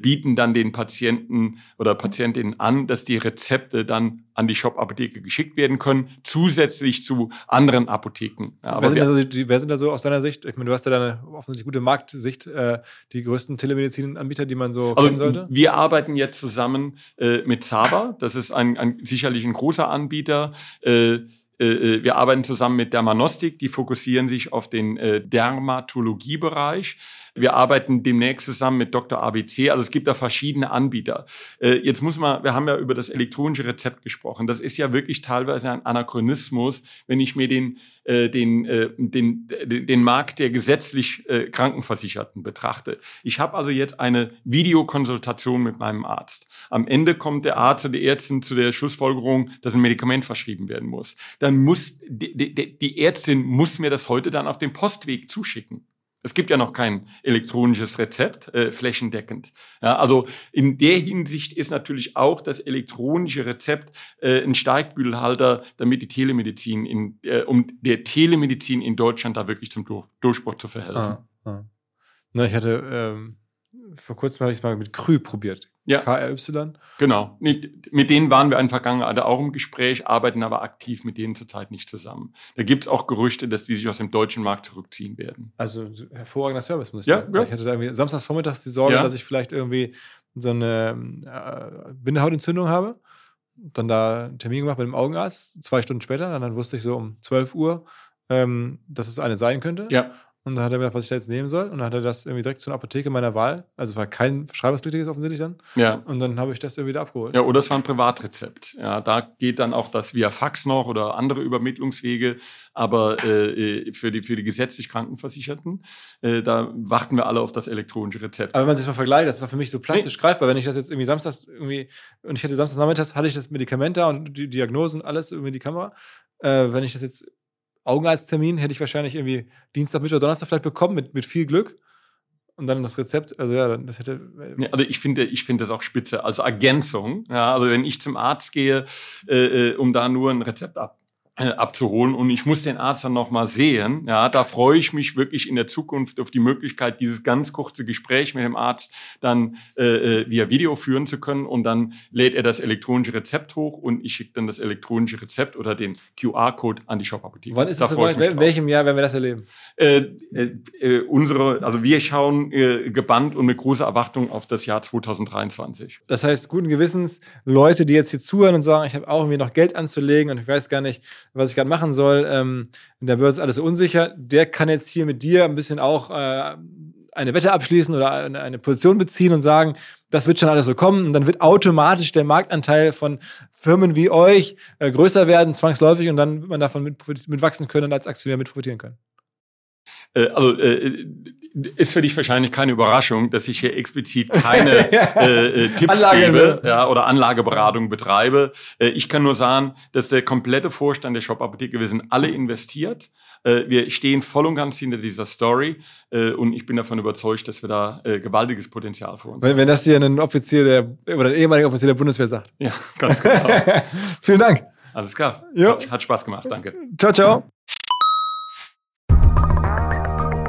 bieten dann den Patienten oder Patientinnen an, dass die Rezepte dann an die Shop-Apotheke geschickt werden können, zusätzlich zu anderen Apotheken. Ja, wer, sind also die, wer, sind da so aus deiner Sicht? Ich meine, du hast ja eine offensichtlich gute Marktsicht, äh, die größten Telemedizin-Anbieter, die man so also, kennen sollte? Wir arbeiten jetzt zusammen äh, mit Zaba. Das ist ein, ein, sicherlich ein großer Anbieter. Äh, äh, äh, wir arbeiten zusammen mit Dermanostik, die fokussieren sich auf den äh, Dermatologiebereich. Wir arbeiten demnächst zusammen mit Dr. ABC. Also es gibt da verschiedene Anbieter. Jetzt muss man, wir haben ja über das elektronische Rezept gesprochen. Das ist ja wirklich teilweise ein Anachronismus, wenn ich mir den äh, den, äh, den, den Markt der gesetzlich äh, Krankenversicherten betrachte. Ich habe also jetzt eine Videokonsultation mit meinem Arzt. Am Ende kommt der Arzt oder die Ärztin zu der Schlussfolgerung, dass ein Medikament verschrieben werden muss. Dann muss die, die, die Ärztin muss mir das heute dann auf dem Postweg zuschicken. Es gibt ja noch kein elektronisches Rezept äh, flächendeckend. Ja, also in der Hinsicht ist natürlich auch das elektronische Rezept äh, ein Steigbügelhalter, damit die Telemedizin in, äh, um der Telemedizin in Deutschland da wirklich zum Durchbruch zu verhelfen. Ah, ah. Na, ich hatte ähm, vor kurzem habe ich es mal mit Krü probiert. Ja. KRY. Genau. Nicht, mit denen waren wir in Vergangenheit auch im Gespräch, arbeiten aber aktiv mit denen zurzeit nicht zusammen. Da gibt es auch Gerüchte, dass die sich aus dem deutschen Markt zurückziehen werden. Also hervorragender Service, muss ich ja, sagen. Ja. Ich hatte da irgendwie samstags vormittags die Sorge, ja. dass ich vielleicht irgendwie so eine äh, Bindehautentzündung habe. Dann da einen Termin gemacht mit dem Augenarzt, zwei Stunden später. Dann, dann wusste ich so um 12 Uhr, ähm, dass es eine sein könnte. Ja. Und dann hat er mir gesagt, was ich da jetzt nehmen soll. Und dann hat er das irgendwie direkt zu einer Apotheke meiner Wahl. Also war kein verschreibungspflichtiges offensichtlich dann. Ja. Und dann habe ich das irgendwie da abgeholt. Ja, oder es war ein Privatrezept. Ja, da geht dann auch das via Fax noch oder andere Übermittlungswege. Aber äh, für, die, für die gesetzlich Krankenversicherten, äh, da warten wir alle auf das elektronische Rezept. Aber wenn man sich mal vergleicht, das war für mich so plastisch nee. greifbar. Wenn ich das jetzt irgendwie samstags irgendwie, und ich hätte samstags nachmittags, hatte ich das Medikament da und die Diagnosen, alles irgendwie in die Kamera. Äh, wenn ich das jetzt Augenarzttermin hätte ich wahrscheinlich irgendwie Dienstag, Mittwoch, Donnerstag vielleicht bekommen, mit, mit viel Glück. Und dann das Rezept, also ja, das hätte. Ja, also ich finde, ich finde das auch spitze als Ergänzung. Ja, also wenn ich zum Arzt gehe, äh, äh um da nur ein Rezept ab, äh, abzuholen und ich muss den Arzt dann noch mal sehen. Ja, da freue ich mich wirklich in der Zukunft auf die Möglichkeit, dieses ganz kurze Gespräch mit dem Arzt dann äh, äh via Video führen zu können und dann lädt er das elektronische Rezept hoch und ich schicke dann das elektronische Rezept oder den QR-Code an die Shop-Apotheke. Wann ist das soweit? In welchem Jahr werden wir das erleben? Äh, äh, äh, unsere, also wir schauen äh, gebannt und mit großer Erwartung auf das Jahr 2023. Das heißt, guten Gewissens, Leute, die jetzt hier zuhören und sagen, ich habe auch irgendwie noch Geld anzulegen und ich weiß gar nicht, was ich gerade machen soll. Ähm, in der Börse ist alles unsicher. Der kann jetzt hier mit dir ein bisschen auch äh, eine Wette abschließen oder eine, eine Position beziehen und sagen, das wird schon alles so kommen. Und dann wird automatisch der Marktanteil von Firmen wie euch äh, größer werden, zwangsläufig, und dann wird man davon mit, mit wachsen können und als Aktionär mit profitieren können. Äh, also äh, ist für dich wahrscheinlich keine Überraschung, dass ich hier explizit keine (laughs) äh, äh, Tipps Anlage, gebe ja, oder Anlageberatung betreibe. Äh, ich kann nur sagen, dass der komplette Vorstand der Shop-Apotheke, wir sind alle investiert. Äh, wir stehen voll und ganz hinter dieser Story äh, und ich bin davon überzeugt, dass wir da äh, gewaltiges Potenzial vor uns wenn, haben. Wenn das hier ein Offizier der oder ein ehemaliger Offizier der Bundeswehr sagt. Ja, ganz genau. (laughs) Vielen Dank. Alles klar. Hat, hat Spaß gemacht. Danke. Ciao, ciao.